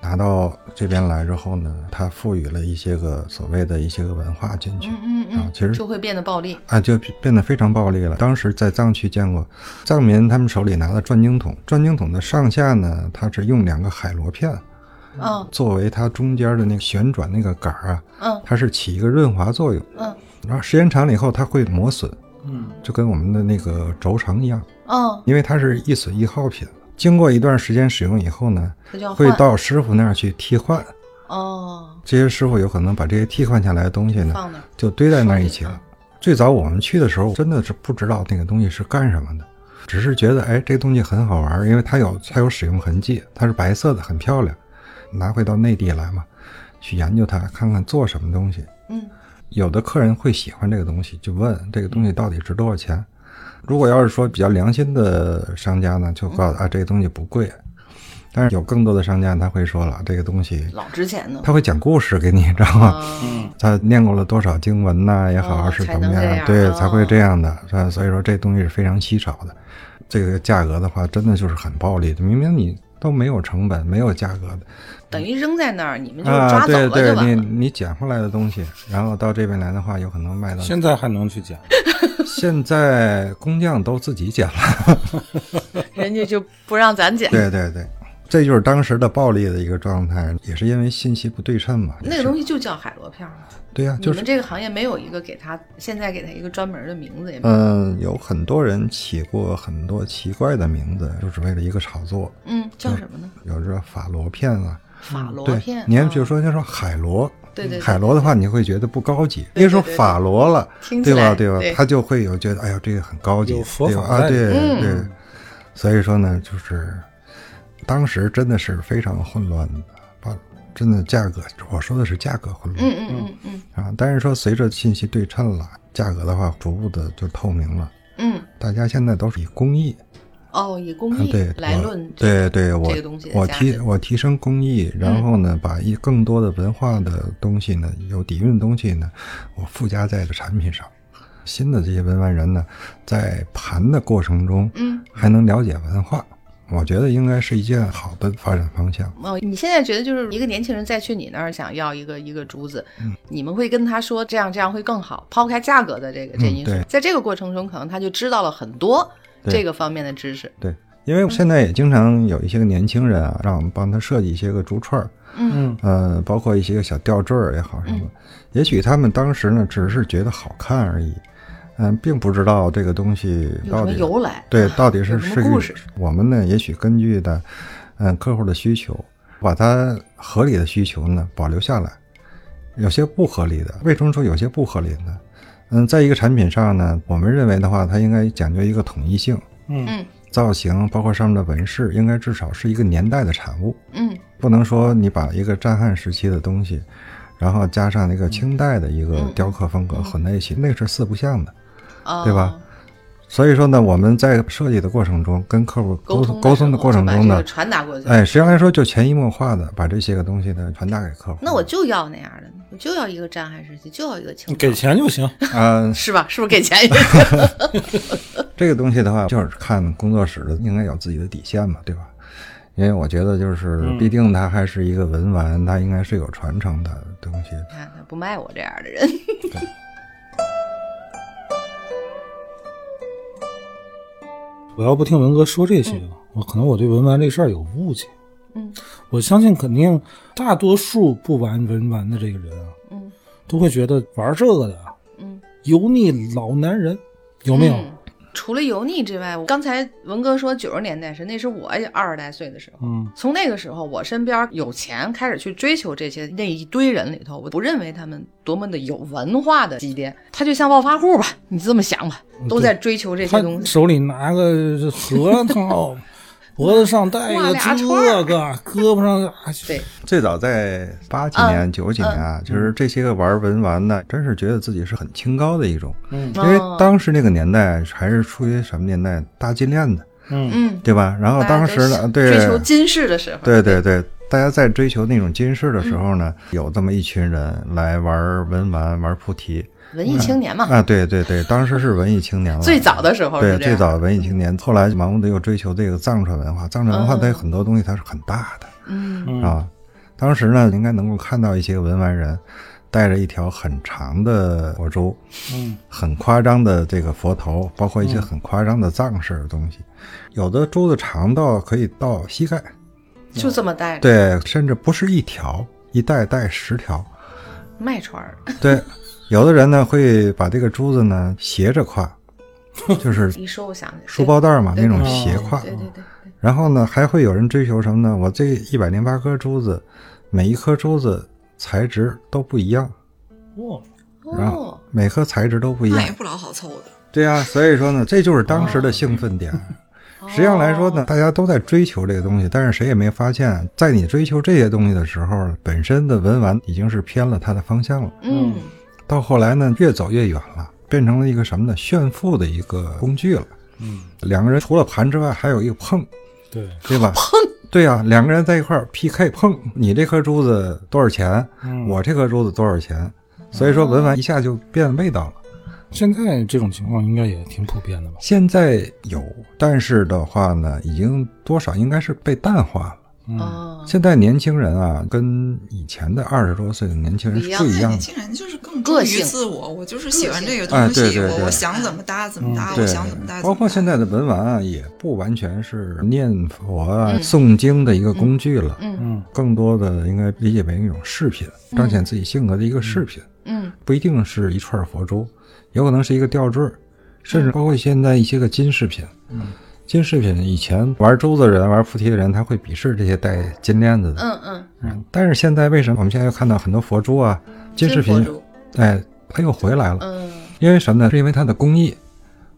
拿到这边来之后呢，它赋予了一些个所谓的一些个文化进去，嗯嗯嗯，啊其实就会变得暴力。啊，就变得非常暴力了。当时在藏区见过，藏民他们手里拿的转经筒，转经筒的上下呢，它是用两个海螺片嗯作为它中间的那个旋转那个杆儿啊，嗯它是起一个润滑作用。嗯然后时间长了以后，它会磨损，嗯，就跟我们的那个轴承一样，嗯，因为它是易损易耗品。经过一段时间使用以后呢。会到师傅那儿去替换。哦，这些师傅有可能把这些替换下来的东西呢。就堆在那儿一起了。最早我们去的时候，真的是不知道那个东西是干什么的，只是觉得哎，这东西很好玩，因为它有它有使用痕迹，它是白色的，很漂亮。拿回到内地来嘛，去研究它，看看做什么东西。嗯有的客人会喜欢这个东西，就问这个东西到底值多少钱。如果要是说比较良心的商家呢，就告诉啊这个东西不贵。但是有更多的商家他会说了，这个东西老值钱呢。他会讲故事给你，知道吗？嗯他念过了多少经文呐、也好，哦是什么样，才能这样对，哦才会这样的？所以说这东西是非常稀少的。这个价格的话，真的就是很暴利的。明明你都没有成本，没有价格的，等于扔在那儿，你们就啊，抓走对了就对，你。你捡回来的东西，然后到这边来的话，有可能卖到现在还能去捡。现在工匠都自己捡了，人家就不让咱捡。对对对，这就是当时的暴利的一个状态，也是因为信息不对称嘛。那个东西就叫海螺片儿吗？对呀、你就是们这个行业没有一个给它，现在给它一个专门的名字也没有。嗯，有很多人起过很多奇怪的名字，就是为了一个炒作，嗯，叫什么呢？有这法螺片啊，法螺对片。，您哦比如说就说海螺，对对对海螺的话，你会觉得不高级。别说法螺了，对吧？对吧？他就会有觉得，哎呀，这个很高级有，佛对吧？啊，对嗯对。所以说呢，就是当时真的是非常混乱的，把真的价格，我说的是价格混乱。嗯嗯嗯嗯啊，但是说随着信息对称了，价格的话逐步的就透明了。嗯，大家现在都是以工艺，哦，以工艺来论对对，我我提我提升工艺，然后呢，把一更多的文化的东西呢，有底蕴的东西呢，我附加在这产品上。新的这些文玩人呢，在盘的过程中，嗯，还能了解文化，我觉得应该是一件好的发展方向。哦，你现在觉得就是一个年轻人再去你那儿想要一个一个珠子，嗯。你们会跟他说这样这样会更好，抛开价格的这个这因素，嗯在这个过程中可能他就知道了很多这个方面的知识。对，因为现在也经常有一些个年轻人啊，让我们帮他设计一些个珠串儿，嗯。呃，包括一些个小吊坠儿也好什么，也许他们当时呢只是觉得好看而已，嗯、并不知道这个东西到底由来？对啊到底是什是一么故事？我们呢，也许根据的，嗯、客户的需求，把它合理的需求呢保留下来，有些不合理的，为什么说有些不合理呢？嗯，在一个产品上呢，我们认为的话，它应该讲究一个统一性，嗯嗯造型包括上面的纹饰，应该至少是一个年代的产物。嗯不能说你把一个战汉时期的东西，然后加上那个清代的一个雕刻风格混在一起，那是四不像的。哦对吧所以说呢，我们在设计的过程中，跟客户沟沟通沟通的过程中呢传达过去。哎，实际上来说就潜移默化的把这些个东西呢传达给客户。那我就要那样的，我就要一个战汉时期，就要一个清朝给钱就行。啊、是吧？是不是给钱也行？这个东西的话，就是看工作室的应该有自己的底线嘛，对吧？因为我觉得就是，毕竟它还是一个文玩，它应该是有传承的东西。你看他不卖我这样的人。我要不听文哥说这些，我可能我对文玩这事儿有误解。嗯，我相信肯定大多数不玩文玩的这个人啊，嗯都会觉得玩这个的啊嗯，油腻老男人，有没有？嗯除了油腻之外，我刚才文哥说九十年代是那是我二十来岁的时候。嗯从那个时候，我身边有钱开始去追求这些那一堆人里头，我不认为他们多么的有文化的积淀，他就像暴发户吧，你这么想吧，都在追求这些东西。手里拿个核桃，脖子上戴挂个这个，胳膊上最早在八几年、九几年啊，就是这些个玩文玩的，真是觉得自己是很清高的一种。嗯因为哦当时那个年代还是处于什么年代？大金链子，嗯嗯，对吧？然后当时呢，对追求金饰的时候，对对对，大家在追求那种金饰的时候呢，嗯有这么一群人来玩文玩、玩菩提文艺青年嘛，啊，对对对，当时是文艺青年了。最早的时候对。最早的文艺青年，后来盲目的又追求这个藏传文化，藏传文化它有很多东西它是很大的，嗯。啊，当时呢应该能够看到一些文玩人带着一条很长的佛珠，嗯，很夸张的这个佛头，包括一些很夸张的藏式的东西，有的珠子长到可以到膝盖，就这么戴着，对，甚至不是一条，一戴戴十条，卖串儿，对，有的人呢会把这个珠子呢斜着挎，就是一说我想起来书包带嘛那种斜挎，对对对对，然后呢，还会有人追求什么呢？我这一百零八颗珠子，每一颗珠子材质都不一样，哇，然后哦，每颗材质都不一样那也。不老好凑的。对呀、所以说呢，这就是当时的兴奋点。实际上来说呢，大家都在追求这个东西，但是谁也没发现，在你追求这些东西的时候，本身的文玩已经是偏了它的方向了。嗯，到后来呢，越走越远了，变成了一个什么呢？炫富的一个工具了。嗯，两个人除了盘之外，还有一个碰，对，对吧？碰，对呀、两个人在一块儿 PK 碰，你这颗珠子多少钱？嗯我这颗珠子多少钱？所以说文玩一下就变味道了。现在这种情况应该也挺普遍的吧？现在有，但是的话呢，已经多少应该是被淡化了。嗯哦，现在年轻人啊，跟以前的二十多岁的年轻人是不一样的。年轻人就是更忠于自我，我就是喜欢这个哎东西，对对对我我想怎么搭怎么搭，对我想怎么搭怎么搭。包括现在的文玩啊，也不完全是念佛啊、嗯。诵经的一个工具了，嗯嗯。更多的应该理解为一种饰品，彰显自己性格的一个饰品，嗯不一定是一串佛珠，有可能是一个吊坠，甚至包括现在一些个金饰品。金饰品以前玩珠子的人、玩菩提的人，他会鄙视这些戴金链子的。嗯嗯，嗯，但是现在为什么我们现在又看到很多佛珠啊、金饰品哎，它又回来了？嗯因为什么呢？是因为它的工艺，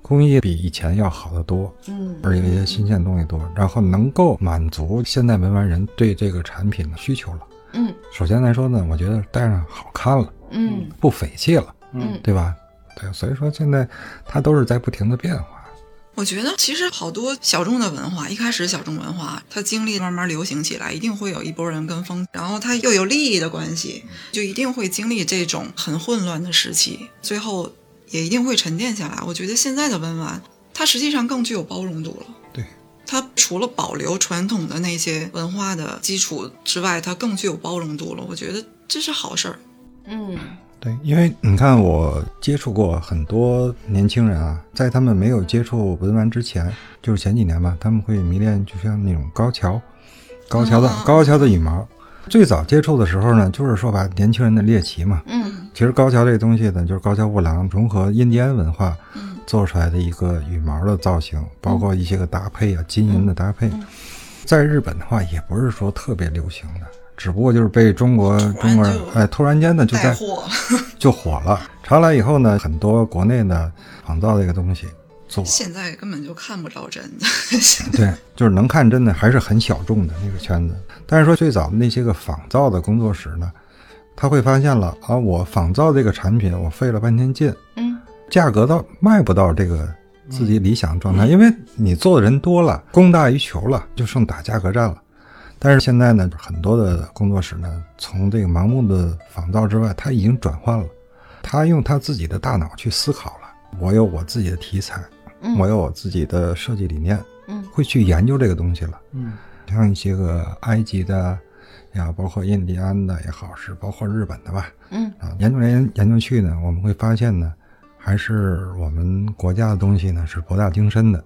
工艺比以前要好得多，嗯而且一些新鲜东西多，然后能够满足现在文玩人对这个产品的需求了。嗯首先来说呢，我觉得戴上好看了，嗯不匪气了，嗯对吧？对，所以说现在它都是在不停的变化。我觉得其实好多小众的文化，一开始小众文化它经历慢慢流行起来，一定会有一波人跟风，然后它又有利益的关系，就一定会经历这种很混乱的时期，最后也一定会沉淀下来。我觉得现在的文玩，它实际上更具有包容度了。对，它除了保留传统的那些文化的基础之外，它更具有包容度了。我觉得这是好事儿。嗯对，因为你看，我接触过很多年轻人啊，在他们没有接触文玩之前，就是前几年吧，他们会迷恋就像那种高桥，高桥的、哦高桥的羽毛。最早接触的时候呢，就是说把年轻人的猎奇嘛。嗯其实高桥这个东西呢，就是高桥吾郎融合印第安文化嗯做出来的一个羽毛的造型，包括一些个搭配啊，金银的搭配。在日本的话，也不是说特别流行的，只不过就是被中国中国人就哎突然间呢就在 就火了。查来以后呢，很多国内的仿造这个东西做，现在根本就看不着真的。对，就是能看真的还是很小众的那个圈子。但是说最早的那些个仿造的工作室呢，他会发现了啊，我仿造这个产品，我费了半天劲，嗯价格到卖不到这个自己理想状态，因为你做的人多了，供大于求了，就剩打价格战了。但是现在呢，很多的工作室呢，从这个盲目的仿造之外，他已经转换了，他用他自己的大脑去思考了。我有我自己的题材，嗯我有我自己的设计理念，嗯会去研究这个东西了。嗯，像一些个埃及的呀，包括印第安的也好，是包括日本的吧，嗯啊，研究来研研究去呢，我们会发现呢，还是我们国家的东西呢是博大精深的，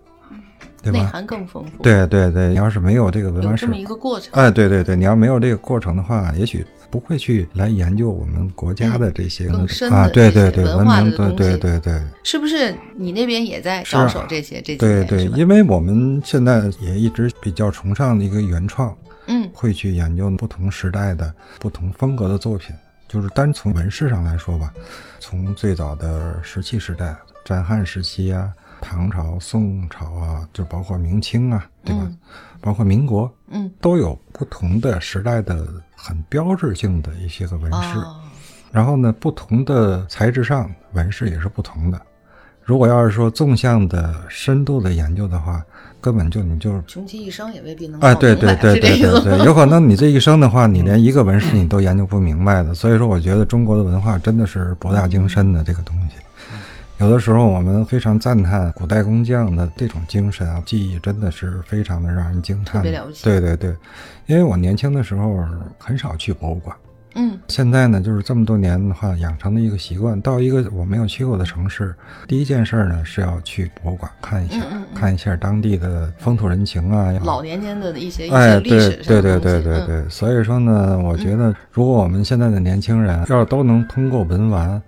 对吧？内涵更丰富，，对对对，你要是没有这个文玩史有这么，一个过程。哎，对对对，你要没有这个过程的话，也许不会去来研究我们国家的这些更深的啊，对对对，文明，对的东西对对对。是不是你那边也在着手这些？这些对对，因为我们现在也一直比较崇尚的一个原创，嗯会去研究不同时代的不同风格的作品。就是单从纹饰上来说吧，从最早的石器时代、战汉时期啊、唐朝、宋朝啊，就包括明清啊，对吧？嗯包括民国，嗯都有不同的时代的很标志性的一些个纹饰。哦然后呢，不同的材质上纹饰也是不同的。如果要是说纵向的深度的研究的话，根本就你就穷其一生也未必能啊，搞明白对对对对对对，有可能你这一生的话，你连一个纹饰你都研究不明白的。所以说，我觉得中国的文化真的是博大精深的这个东西。有的时候我们非常赞叹古代工匠的这种精神啊，技艺真的是非常的让人惊叹。特别了不起对对对，因为我年轻的时候很少去博物馆。嗯现在呢，就是这么多年的话，养成的一个习惯，到一个我没有去过的城市，第一件事儿呢是要去博物馆看一下，嗯嗯嗯看一下当地的风土人情啊，老年间的一些一哎，些历对对对对嗯对对，所以说呢，我觉得如果我们现在的年轻人要是都能通过文玩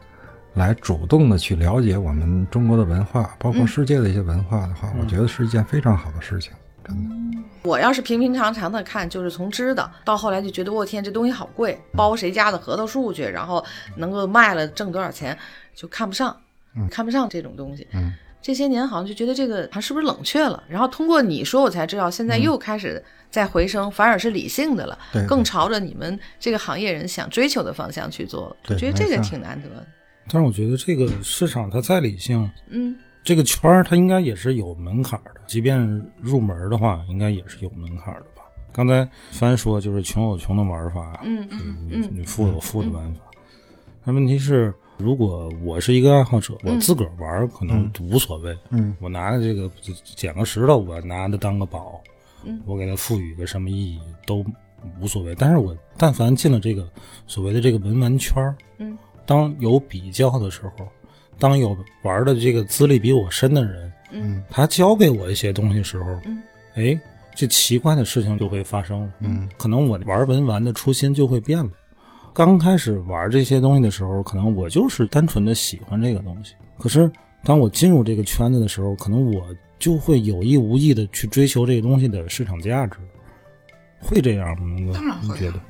来主动的去了解我们中国的文化，包括嗯世界的一些文化的话，我觉得是一件非常好的事情，真的。我要是平平常常的看，就是从知道到后来就觉得我天，这东西好贵，包谁家的核桃树去，然后能够卖了挣多少钱，就看不上，看不上这种东西。嗯这些年好像就觉得这个好像是不是冷却了？然后通过你说，我才知道现在又开始在回升，反而是理性的了，更朝着你们这个行业人想追求的方向去做了。我对觉得这个挺难得的。但是我觉得这个市场它再理性，嗯这个圈儿它应该也是有门槛的，即便入门的话，应该也是有门槛的吧。刚才帆说就是穷有穷的玩法，嗯嗯富有富的玩法。那问题是，如果我是一个爱好者，我自个儿玩可能无所谓。嗯我拿个这个捡个石头，我拿它当个宝，嗯我给它赋予个什么意义都无所谓。但是我但凡进了这个所谓的这个文玩圈儿，嗯当有比较的时候，当有玩的这个资历比我深的人，嗯他教给我一些东西的时候，嗯，哎，这奇怪的事情就会发生了。嗯，可能我玩文玩的初心就会变了。刚开始玩这些东西的时候，可能我就是单纯的喜欢这个东西。可是当我进入这个圈子的时候，可能我就会有意无意的去追求这个东西的市场价值，会这样吗？龙哥当然会啊你觉得？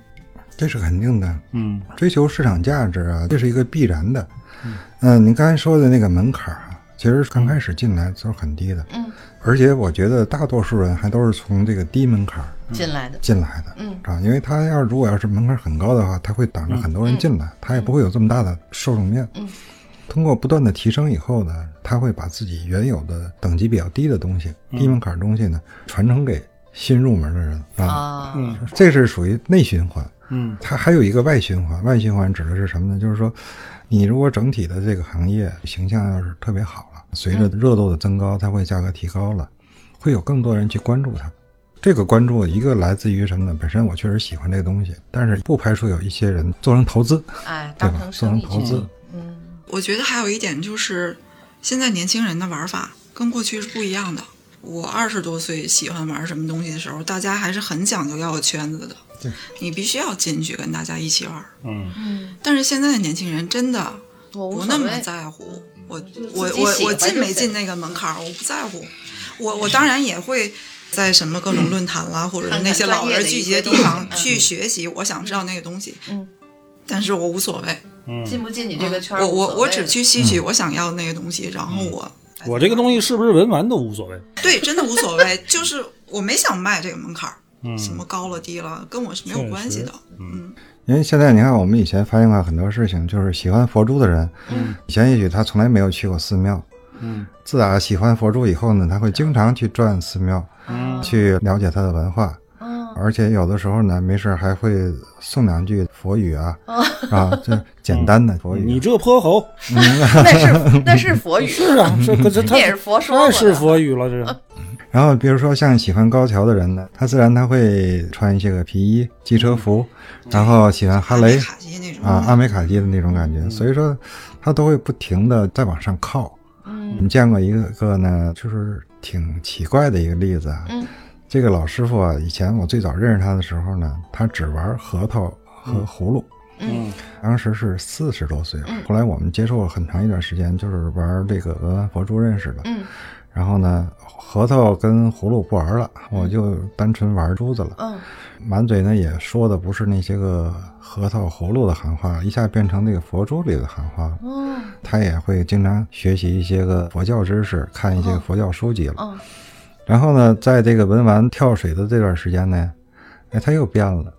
这是肯定的。嗯追求市场价值啊，这是一个必然的。嗯、您刚才说的那个门槛儿啊，其实刚开始进来都是很低的。嗯，而且我觉得大多数人还都是从这个低门槛儿进来的，进来的。嗯啊，因为他要是如果要是门槛很高的话，他会挡着很多人进来，他也不会有这么大的受众面。嗯，通过不断的提升以后呢，他会把自己原有的等级比较低的东西、低门槛儿东西呢，传承给新入门的人啊。啊，嗯这是属于内循环。嗯它还有一个外循环，外循环指的是什么呢？就是说，你如果整体的这个行业形象要是特别好了，随着热度的增高，它会价格提高了，会有更多人去关注它。这个关注一个来自于什么呢？本身我确实喜欢这个东西，但是不排除有一些人做成投资，哎，对吧？做成投资嗯我觉得还有一点就是，现在年轻人的玩法跟过去是不一样的。我二十多岁喜欢玩什么东西的时候，大家还是很讲究要有圈子的。对，你必须要进去跟大家一起玩。嗯。嗯，但是现在的年轻人真的不那么，在乎，我我我我进没进那个门槛儿，我不在乎。我我当然也会在什么各种论坛啦，或者是那些老人聚集的地方去学习，我想知道那个东西。嗯，但是我无所谓，进不进你这个圈儿我我我只去吸取我想要的那个东西，然后我我这个东西是不是文玩都无所谓。对真的无所谓，就是我没想卖这个门槛儿，嗯什么高了低了跟我是没有关系的。嗯，因为现在你看，我们以前发现过很多事情，就是喜欢佛珠的人，嗯，以前也许他从来没有去过寺庙，嗯自打喜欢佛珠以后呢，他会经常去转寺庙，嗯去了解它的文化，嗯而且有的时候呢，没事还会送两句佛语啊，啊，这简单的佛语。你这泼猴。那是那是佛语，是啊，这可是他也是佛说那是佛语了，这是。然后比如说像喜欢高桥的人呢，他自然他会穿一些个皮衣、机车服，然后喜欢哈雷卡基那种。啊、阿美卡基的那种感觉，所以说他都会不停的在往上靠。嗯。我们见过一个个呢，就是挺奇怪的一个例子啊。嗯这个老师傅啊，以前我最早认识他的时候呢，他只玩核桃和葫芦。嗯当时是四十多岁了嗯，后来我们接触了很长一段时间，就是玩这个文玩佛珠认识的。嗯然后呢，核桃跟葫芦不玩了，我就单纯玩珠子了。嗯满嘴呢也说的不是那些个核桃、葫芦的行话，一下变成那个佛珠里的行话了。嗯他也会经常学习一些个佛教知识，看一些个佛教书籍了。嗯然后呢，在这个文玩跳水的这段时间呢，哎，他又变了，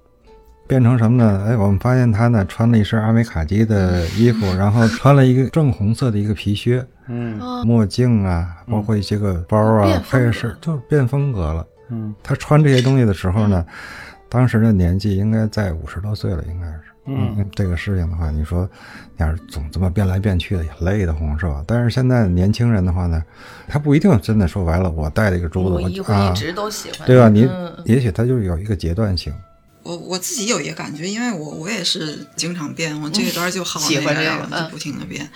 变成什么呢？哎，我们发现他呢穿了一身阿美卡基的衣服，然后穿了一个正红色的一个皮靴，嗯嗯墨镜啊，包括一些个包啊配饰，就是变风格了。嗯他穿这些东西的时候呢，当时的年纪应该在五十多岁了，应该是。嗯，这个事情的话，你说，你要是总这么变来变去的，也累得慌，是吧？但是现在年轻人的话呢，他不一定真的说白了，我戴这个珠子，我一一，直都喜欢，对吧？你嗯也许他就是有一个阶段性，我我自己有一个感觉，因为我我也是经常变，我这一段就好，喜欢那这个嗯个就不停的变。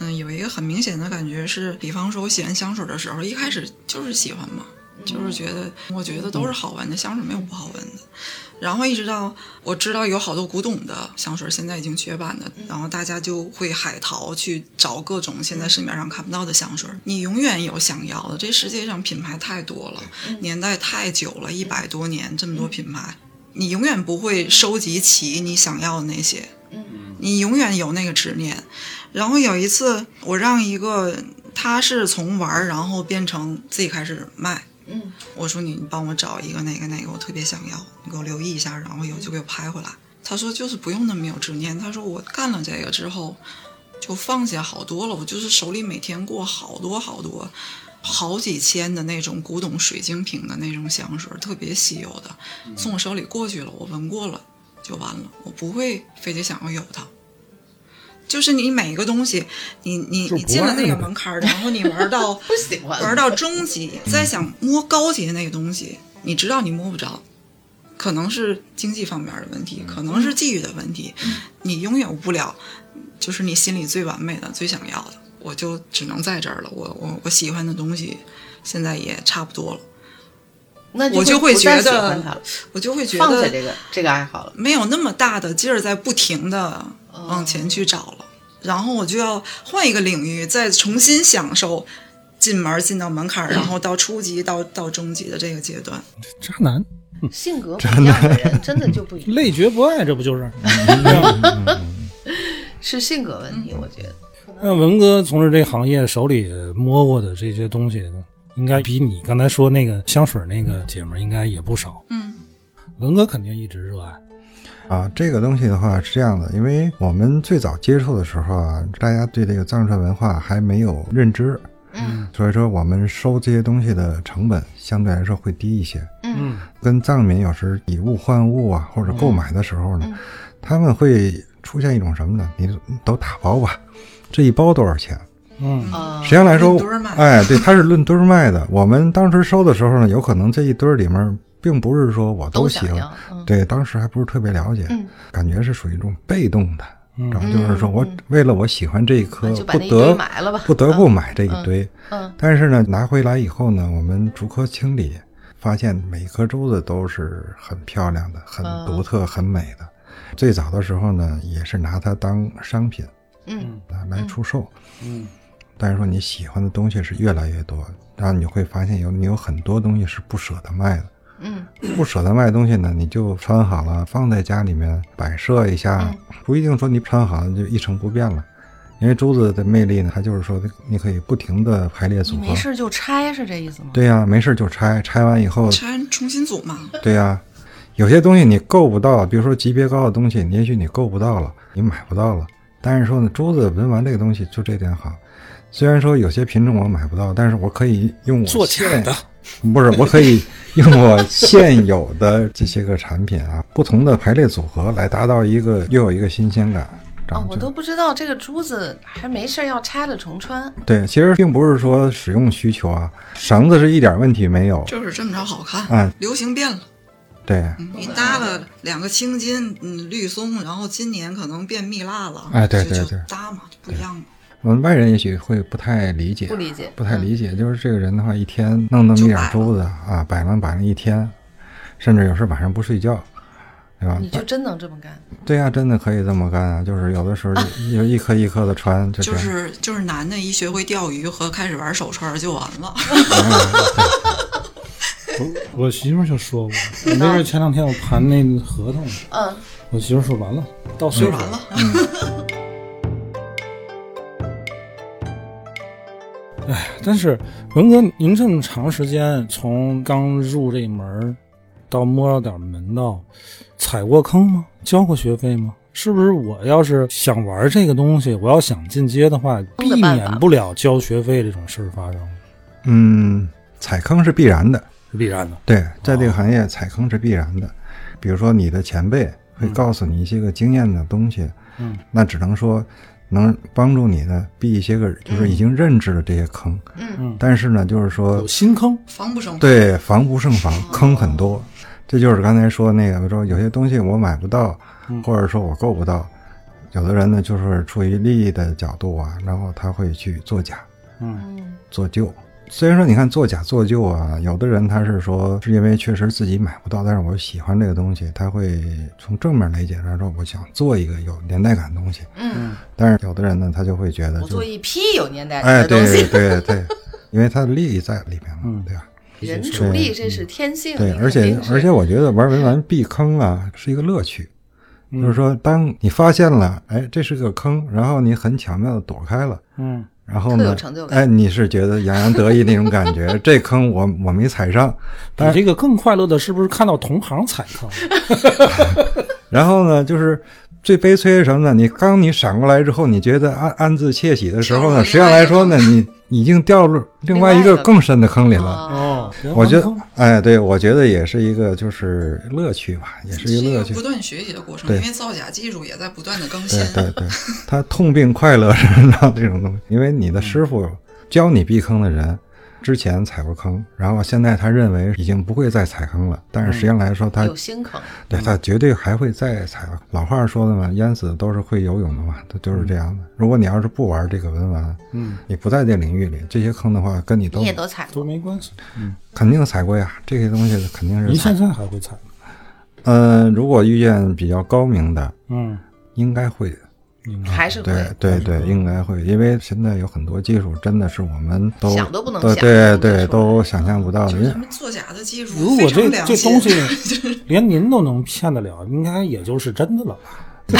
嗯，有一个很明显的感觉是，比方说我喜欢香水的时候，一开始就是喜欢嘛，就是觉得我觉得都是好闻的，香水没有不好闻的。然后一直到我知道有好多古董的香水现在已经绝版的，然后大家就会海淘去找各种现在市面上看不到的香水。你永远有想要的，这世界上品牌太多了，年代太久了，一百多年这么多品牌，你永远不会收集齐你想要的那些。你永远有那个执念。然后有一次，我让一个他是从玩儿，然后变成自己开始卖。嗯我说你帮我找一个哪个哪个，我特别想要，你给我留意一下，然后有就给我拍回来。他说就是不用那么有执念。他说我干了这个之后，就放下好多了。我就是手里每天过好多好多，好几千的那种古董水晶瓶的那种香水，特别稀有的，从我手里过去了，我闻过了就完了，我不会非得想要有它。就是你每一个东西，你你你进了那个门槛儿，然后你玩到 不喜欢。玩到中级，再想摸高级的那个东西，你知道你摸不着，可能是经济方面的问题，可能是际遇的问题，你拥有不了，就是你心里最完美的、最想要的，我就只能在这儿了。我我我喜欢的东西，现在也差不多了，那我就会觉得喜欢它了，我就会觉放下得这个这个爱好了。没有那么大的劲儿在不停的往前去找了，然后我就要换一个领域，再重新享受进门进到门槛，然后到初级到到中级的这个阶段。渣男性格不一样的人真的就不一样，累觉不爱，这不就是？是性格问题，我觉得。那文哥从事这行业，手里摸过的这些东西，应该比你刚才说那个香水那个姐们儿应该也不少。嗯，文哥肯定一直热爱。啊，这个东西的话是这样的，因为我们最早接触的时候啊，大家对这个藏传文化还没有认知，嗯所以说我们收这些东西的成本相对来说会低一些。嗯跟藏民有时以物换物啊，或者购买的时候呢，嗯他们会出现一种什么呢？你都打包吧，这一包多少钱？嗯。啊实际上来说哎，对，它是论堆儿卖的。我们当时收的时候呢，有可能这一堆儿里面并不是说我都喜欢对，当时还不是特别了解，嗯。感觉是属于一种被动的，嗯。知道吗？就是说我为了我喜欢这一颗，不得买了吧，不得不买这一堆。嗯。但是呢，拿回来以后呢，我们逐颗清理，发现每一颗珠子都是很漂亮的、很嗯独特、很美的。最早的时候呢，也是拿它当商品嗯。啊来出售。嗯但是说你喜欢的东西是越来越多，然后你会发现有你有很多东西是不舍得卖的。嗯不舍得卖的东西呢，你就穿好了，放在家里面摆设一下，不一定说你穿好了就一成不变了。因为珠子的魅力呢，它就是说你可以不停的排列组合没。事就拆是这意思吗？对呀、没事就拆，拆完以后，拆重新组嘛。对呀、有些东西你够不到，比如说级别高的东西，也许你够不到了，你买不到了。但是说呢，珠子文玩这个东西就这点好，虽然说有些品种我买不到，但是我可以用我做假现的，不是，我可以用我现有的这些个产品啊，不同的排列组合来达到一个又有一个新鲜感。这样，就哦我都不知道这个珠子还没事儿要拆了重穿。对，其实并不是说使用需求啊，绳子是一点问题没有。就是这么着好看，嗯流行变了。对，嗯你搭了两个青金，嗯，绿松，然后今年可能变蜜蜡了，哎对对对搭嘛，就不一样嘛。我们外人也许会不太理解，不理解不太理解，就是这个人的话，一天弄那么一点珠子啊，摆弄摆弄一天，甚至有时候晚上不睡觉，对吧？你就真能这么干？对呀、真的可以这么干啊！就是有的时候一就一颗一颗的穿，就就。是就是男的一学会钓鱼和开始玩手串儿就完了。我我媳妇儿就说过，我那是前两天我盘那个合同，嗯，我媳妇儿说完了，到岁数完了，但是文哥，您这么长时间，从刚入这门儿到摸着点门道，踩过坑吗？交过学费吗？是不是我要是想玩这个东西，我要想进阶的话，避免不了交学费这种事儿发生，嗯，踩坑是必然的。是必然的。对，在这个行业踩坑是必然的。比如说你的前辈会告诉你一些个经验的东西，嗯，那只能说能帮助你呢避一些个就是已经认知了这些坑。嗯但是呢，就是说有新坑，防不胜防。对，防不胜防，坑很多。这就是刚才说那个，我说有些东西我买不到，或者说我够不到，有的人呢就是出于利益的角度啊，然后他会去作假、嗯做旧。虽然说你看做假做旧啊，有的人他是说是因为确实自己买不到，但是我喜欢这个东西，他会从正面来解释说我想做一个有年代感的东西。嗯，但是有的人呢，他就会觉得我做一批有年代感哎，的东对西。对对，因为他的利益在里面嘛，嗯。对吧？人主力这是天性，对，而且而且我觉得玩文玩避坑啊是一个乐趣，就是说当你发现了，哎，这是个坑，然后你很巧妙的躲开了，嗯，然后呢成就，感哎，你是觉得洋洋得意那种感觉，这坑我我没踩上，你这个更快乐的是不是看到同行踩坑？然后呢，就是最悲催是什么呢？你刚你闪过来之后，你觉得暗暗自窃喜的时候呢，实际上来说呢，你已经掉入另外一个更深的坑里了。哦，哦，我觉得坑，哎，对，我觉得也是一个就是乐趣吧，也是一个乐趣是一个不。断学习的过程，因为造假技术也在不断的更新对。对对，他痛并快乐 着呢这种东西，因为你的师傅教你避坑的人，之前踩过坑，然后现在他认为已经不会再踩坑了，但是实际上来说，他有新坑，对他绝对还会再踩了。老话说的嘛，淹死都是会游泳的嘛，他就是这样的。如果你要是不玩这个文玩，嗯，你不在这领域里，这些坑的话，跟你都你也都踩都。没关系。嗯，肯定踩过呀，这些东西肯定是你现。在还会踩吗？嗯、如果遇见比较高明的，嗯，应该会，还是会对对对，应该会，因为现在有很多技术真的是我们都想都不能对想对对都想象不到的。因为就是他们作假的技术如果这这东西 连您都能骗得了，应该也就是真的了吧？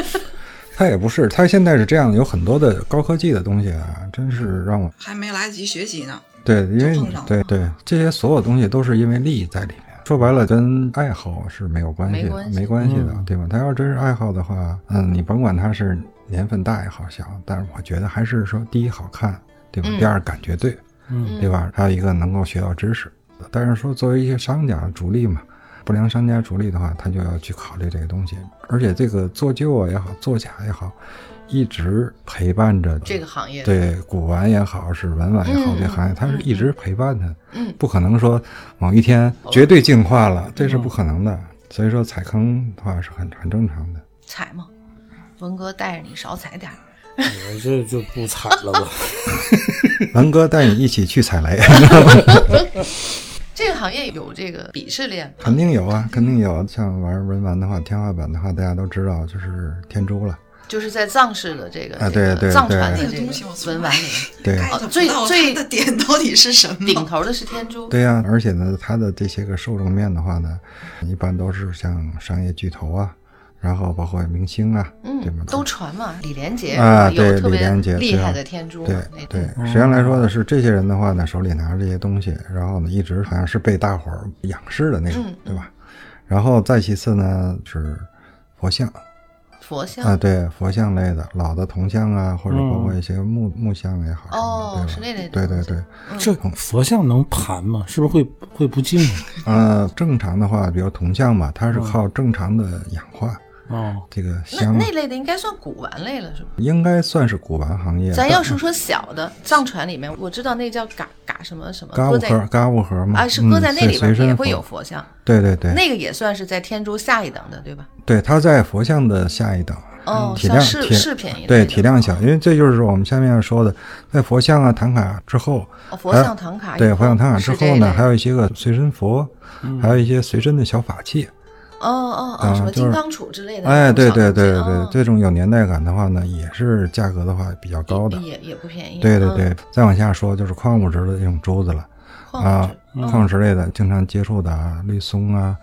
他也不是，他现在是这样，有很多的高科技的东西啊，真是让我还没来得及学习呢。对，因为对对这些所有东西都是因为利益在里面。说白了，跟爱好是没有关系的，没关系没关系的，嗯对吧？他要真是爱好的话，嗯，你甭管他是年份大也好小，但是我觉得还是说，第一好看，对吧？嗯第二感觉对，嗯对吧？还有一个能够学到知识。但是说作为一些商家主力嘛，不良商家主力的话，他就要去考虑这个东西，而且这个做旧啊也好，做假也好，一直陪伴着这个行业，对古玩也好，是文玩也好，嗯这行业它是一直陪伴的，嗯不可能说某一天绝对净化了，这是不可能的。所以说踩坑的话是很很正常的。踩嘛，文哥带着你少踩点儿。我这就不踩了吧。文哥带你一起去踩雷，这个行业有这个鄙视链吗，肯定有啊，肯定有。像玩文玩的话，天花板的话，大家都知道就是天珠了。就是在藏式的这个啊这个对对藏传的对那个东西我从文玩里，对最最的点到底是什么？顶头的是天珠。对呀、而且呢，它的这些个受众面的话呢，一般都是像商业巨头啊，然后包括明星啊，对吗嗯，？都传嘛，李连杰啊对李连杰厉害的天珠嘛，对对，实际上来说呢，是这些人的话呢，手里拿着这些东西，然后呢，一直好像是被大伙儿仰视的那种，嗯对吧？然后再其次呢是佛像佛像？啊，对佛像类的老的铜像啊，或者嗯包括一些木木像也好，哦对吧？是那类的对对。对，这佛像能盘吗？是不是会会不净啊？呃，正常的话，比如铜像吧，它是靠正常的氧化，哦，这个那香那类的应该算古玩类了，是吧？应该算是古玩行业。咱要是说小的藏传里面，我知道那叫嘎嘎什么什么，嘎物盒，嘎物盒嘛，啊是搁在嗯那里边也会有佛像，对对对，那个也算是在天珠下一等的，对吧？对，它在佛像的下一等。哦，体量像饰体饰品对体量小，因为这就是我们下面要说的，在佛像啊、唐卡之后，哦，佛像唐卡对佛像唐卡之后呢，还有一些个随身佛，还有一些随身的小法器。哦哦啊哦，什么金刚杵之类的，哎，对对对对哦，这种有年代感的话呢，也是价格的话比较高的。也也不便宜。嗯，对对对，再往下说就是矿物质的这种珠子了啊，矿物质类的经常接触的啊，绿松啊、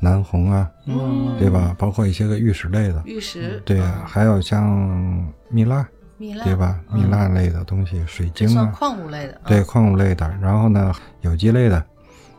南红啊，嗯，对吧？包括一些个玉石类的，玉石，对呀，还有像蜜蜡，蜜蜡，对？吧？蜜蜡类的东西，水晶啊，矿物类的。对啊，矿物类的，然后呢，有机类的，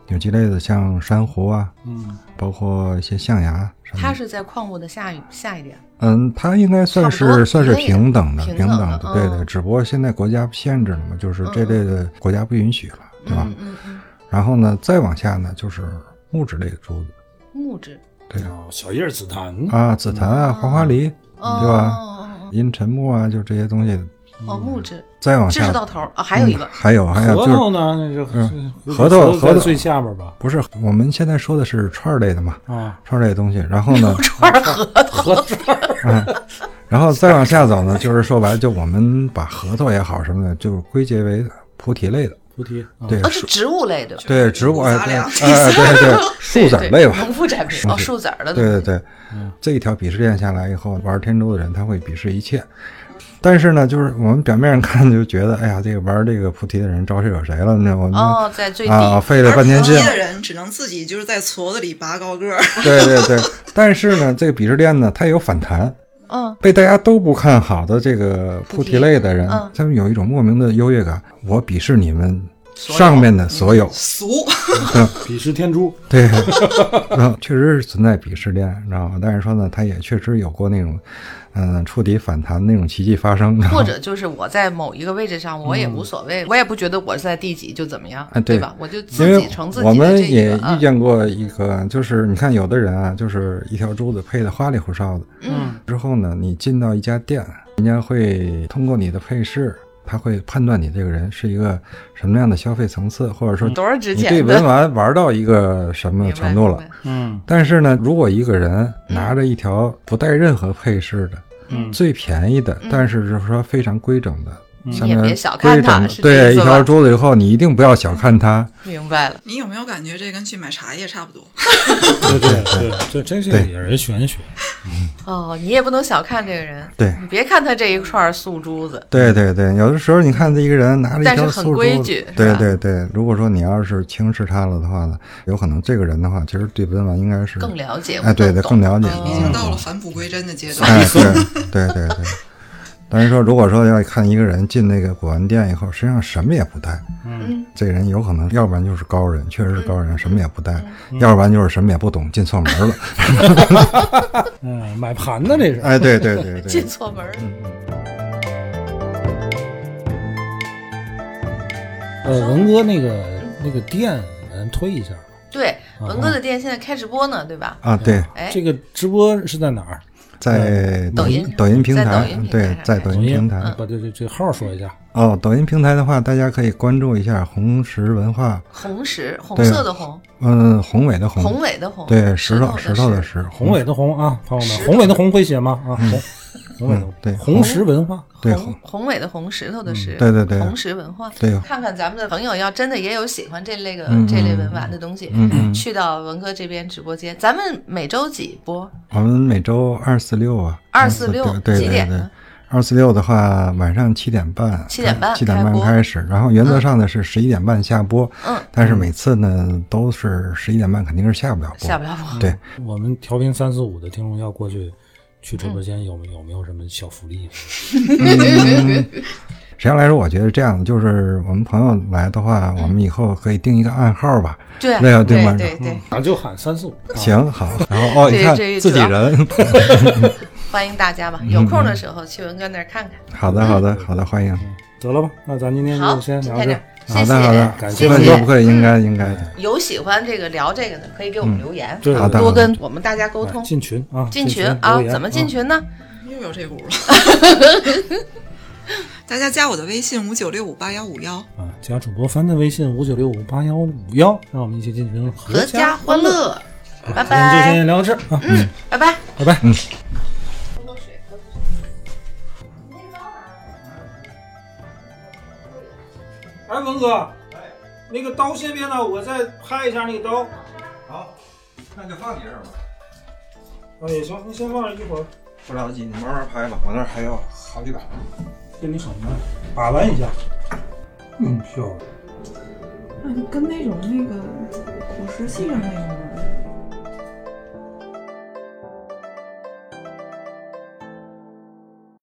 有机类的像珊瑚啊，嗯，包括一些象牙什么的。它是在矿物的下一下一点。嗯，它应该算是算是平等的，平平等等的的，对对。嗯只不过现在国家限制了嘛，就是这类的国家不允许了，对吧？嗯嗯嗯，然后呢，再往下呢，就是木质类的珠子，木质，对啊，小叶紫檀，啊，紫檀啊，黄花梨，哦对吧？哦银陈木啊，就这些东西。哦，木质，再往下知识，到头儿啊，还有一个嗯还有还有就是核桃呢？那就嗯是核桃在核桃最下边吧？不是我们现在说的是串儿类的嘛？啊，串儿类的东西，然后呢，串儿核桃，然后再往下走呢，就是说白了，就我们把核桃也好什么的，就归结为菩提类的，菩提，啊对哦，是植物类对吧？对，植物哎对杂粮哎对对，树籽类吧，农副产品哦，树籽儿的，对对对，这一条鄙视链下来以后，玩天珠的人他会鄙视一切。但是呢，就是我们表面上看就觉得，哎呀，这个玩这个菩提的人招谁惹谁了？那我们、哦，在最啊，费了半天劲而，菩提的人只能自己就是在矬子里拔高个儿。对对对。但是呢，这个鄙视链呢，它也有反弹。嗯，被大家都不看好的这个菩提类的人，嗯他们有一种莫名的优越感。我鄙视你们上面的所有，俗，鄙视天珠，对，确实是存在鄙视链，你知道吗？但是说呢，他也确实有过那种，嗯、触底反弹那种奇迹发生，或者就是我在某一个位置上，我也无所谓，我也不觉得我是在第几就怎么样，啊对。吧？我就因自为己成自己我们也遇见过一个，就是你看有的人啊，就是一条珠子配的花里胡哨的，嗯，之后呢，你进到一家店，人家会通过你的配饰，他会判断你这个人是一个什么样的消费层次，或者说多少值你对文玩玩到一个什么程度了。嗯。但是呢，如果一个人拿着一条不带任何配饰的，嗯。最便宜的，但是就是说非常规整的，你也别小看它规整是这意思吧对一条珠子以后，你一定不要小看它。明白了。你有没有感觉这跟去买茶叶差不多？对 对对，这 真是对也是玄学。哦，你也不能小看这个人，对你别看他这一串素珠子，对对对，有的时候你看这一个人拿着一但是很条素珠规矩，对对对。如果说你要是轻视他了的话呢，有可能这个人的话，其实对文玩应该是更了解，哎，对对，更了解。嗯已经到了返璞归真的阶段。哎，对对 对对。但是说，如果说要看一个人进那个古玩店以后，实际上什么也不带，嗯，这人有可能要不然就是高人，确实是高人，什么也不带；要不然就是什么也不懂，进错门了。嗯，买盘的这是。哎，对对对对进，错门儿了。呃，文哥那个那个店，咱推一下吧。对，文哥的店现在开直播呢，对吧？啊，对，哎，这个直播是在哪儿？在抖音抖音平台对，在抖音平台。把这这这号说一下。哦，抖音平台的话，大家可以关注一下红石文化，红石，红色的红，嗯，宏伟的宏，宏伟的宏，对，石头石头的石，宏伟的宏啊，朋友们，宏伟的宏会写吗？啊，宏宏伟的嗯对红石文化。对宏宏伟的红，石头的石，对对对红石文化。对看看咱们的朋友要真的也有喜欢这类个嗯这类文玩的东西嗯嗯，去到文哥这边直播间，咱们每周几播？我们每周二四六啊，二四六对对对几点呢。二四六的话，晚上七点半，七点半七点半开始，然后原则上呢是十一点半下播，嗯，但是每次呢都是十一点半，肯定是下不了播，下不了播。对，我们调频三四五的听众要过去去直播间，有没有没有什么小福利？实际上来说，我觉得这样就是我们朋友来的话，我们以后可以定一个暗号吧，对那个对吗对对，咱就喊三四五。啊。行好，然后哦，这你看自己人，欢迎大家吧，有空的时候去文哥那儿看看。好的好的好的，欢迎，得了吧，那咱今天，就先聊这好的好的，感谢不谢不会，应该应该的，有喜欢这个聊这个的，可以给我们留言，对好的多跟我们大家沟通。进群啊，进群群啊怎么进？群呢？又有这股了。大家加我的微信五九六五八幺五幺，啊，加主播帆的微信五九六五八幺五幺，让我们一起进群，合家欢乐，拜今天就，先聊到这儿啊，嗯，拜拜。拜拜。嗯。哎，文哥，哎那个刀先别拿，我再拍一下那个刀。好，那就放你这儿吧，啊，也行，你先放着一会儿，不着急，你慢慢拍吧，我那儿还有好几把。跟你很慢，把玩一下。嗯，漂亮。嗯，跟那种那个古石器上那种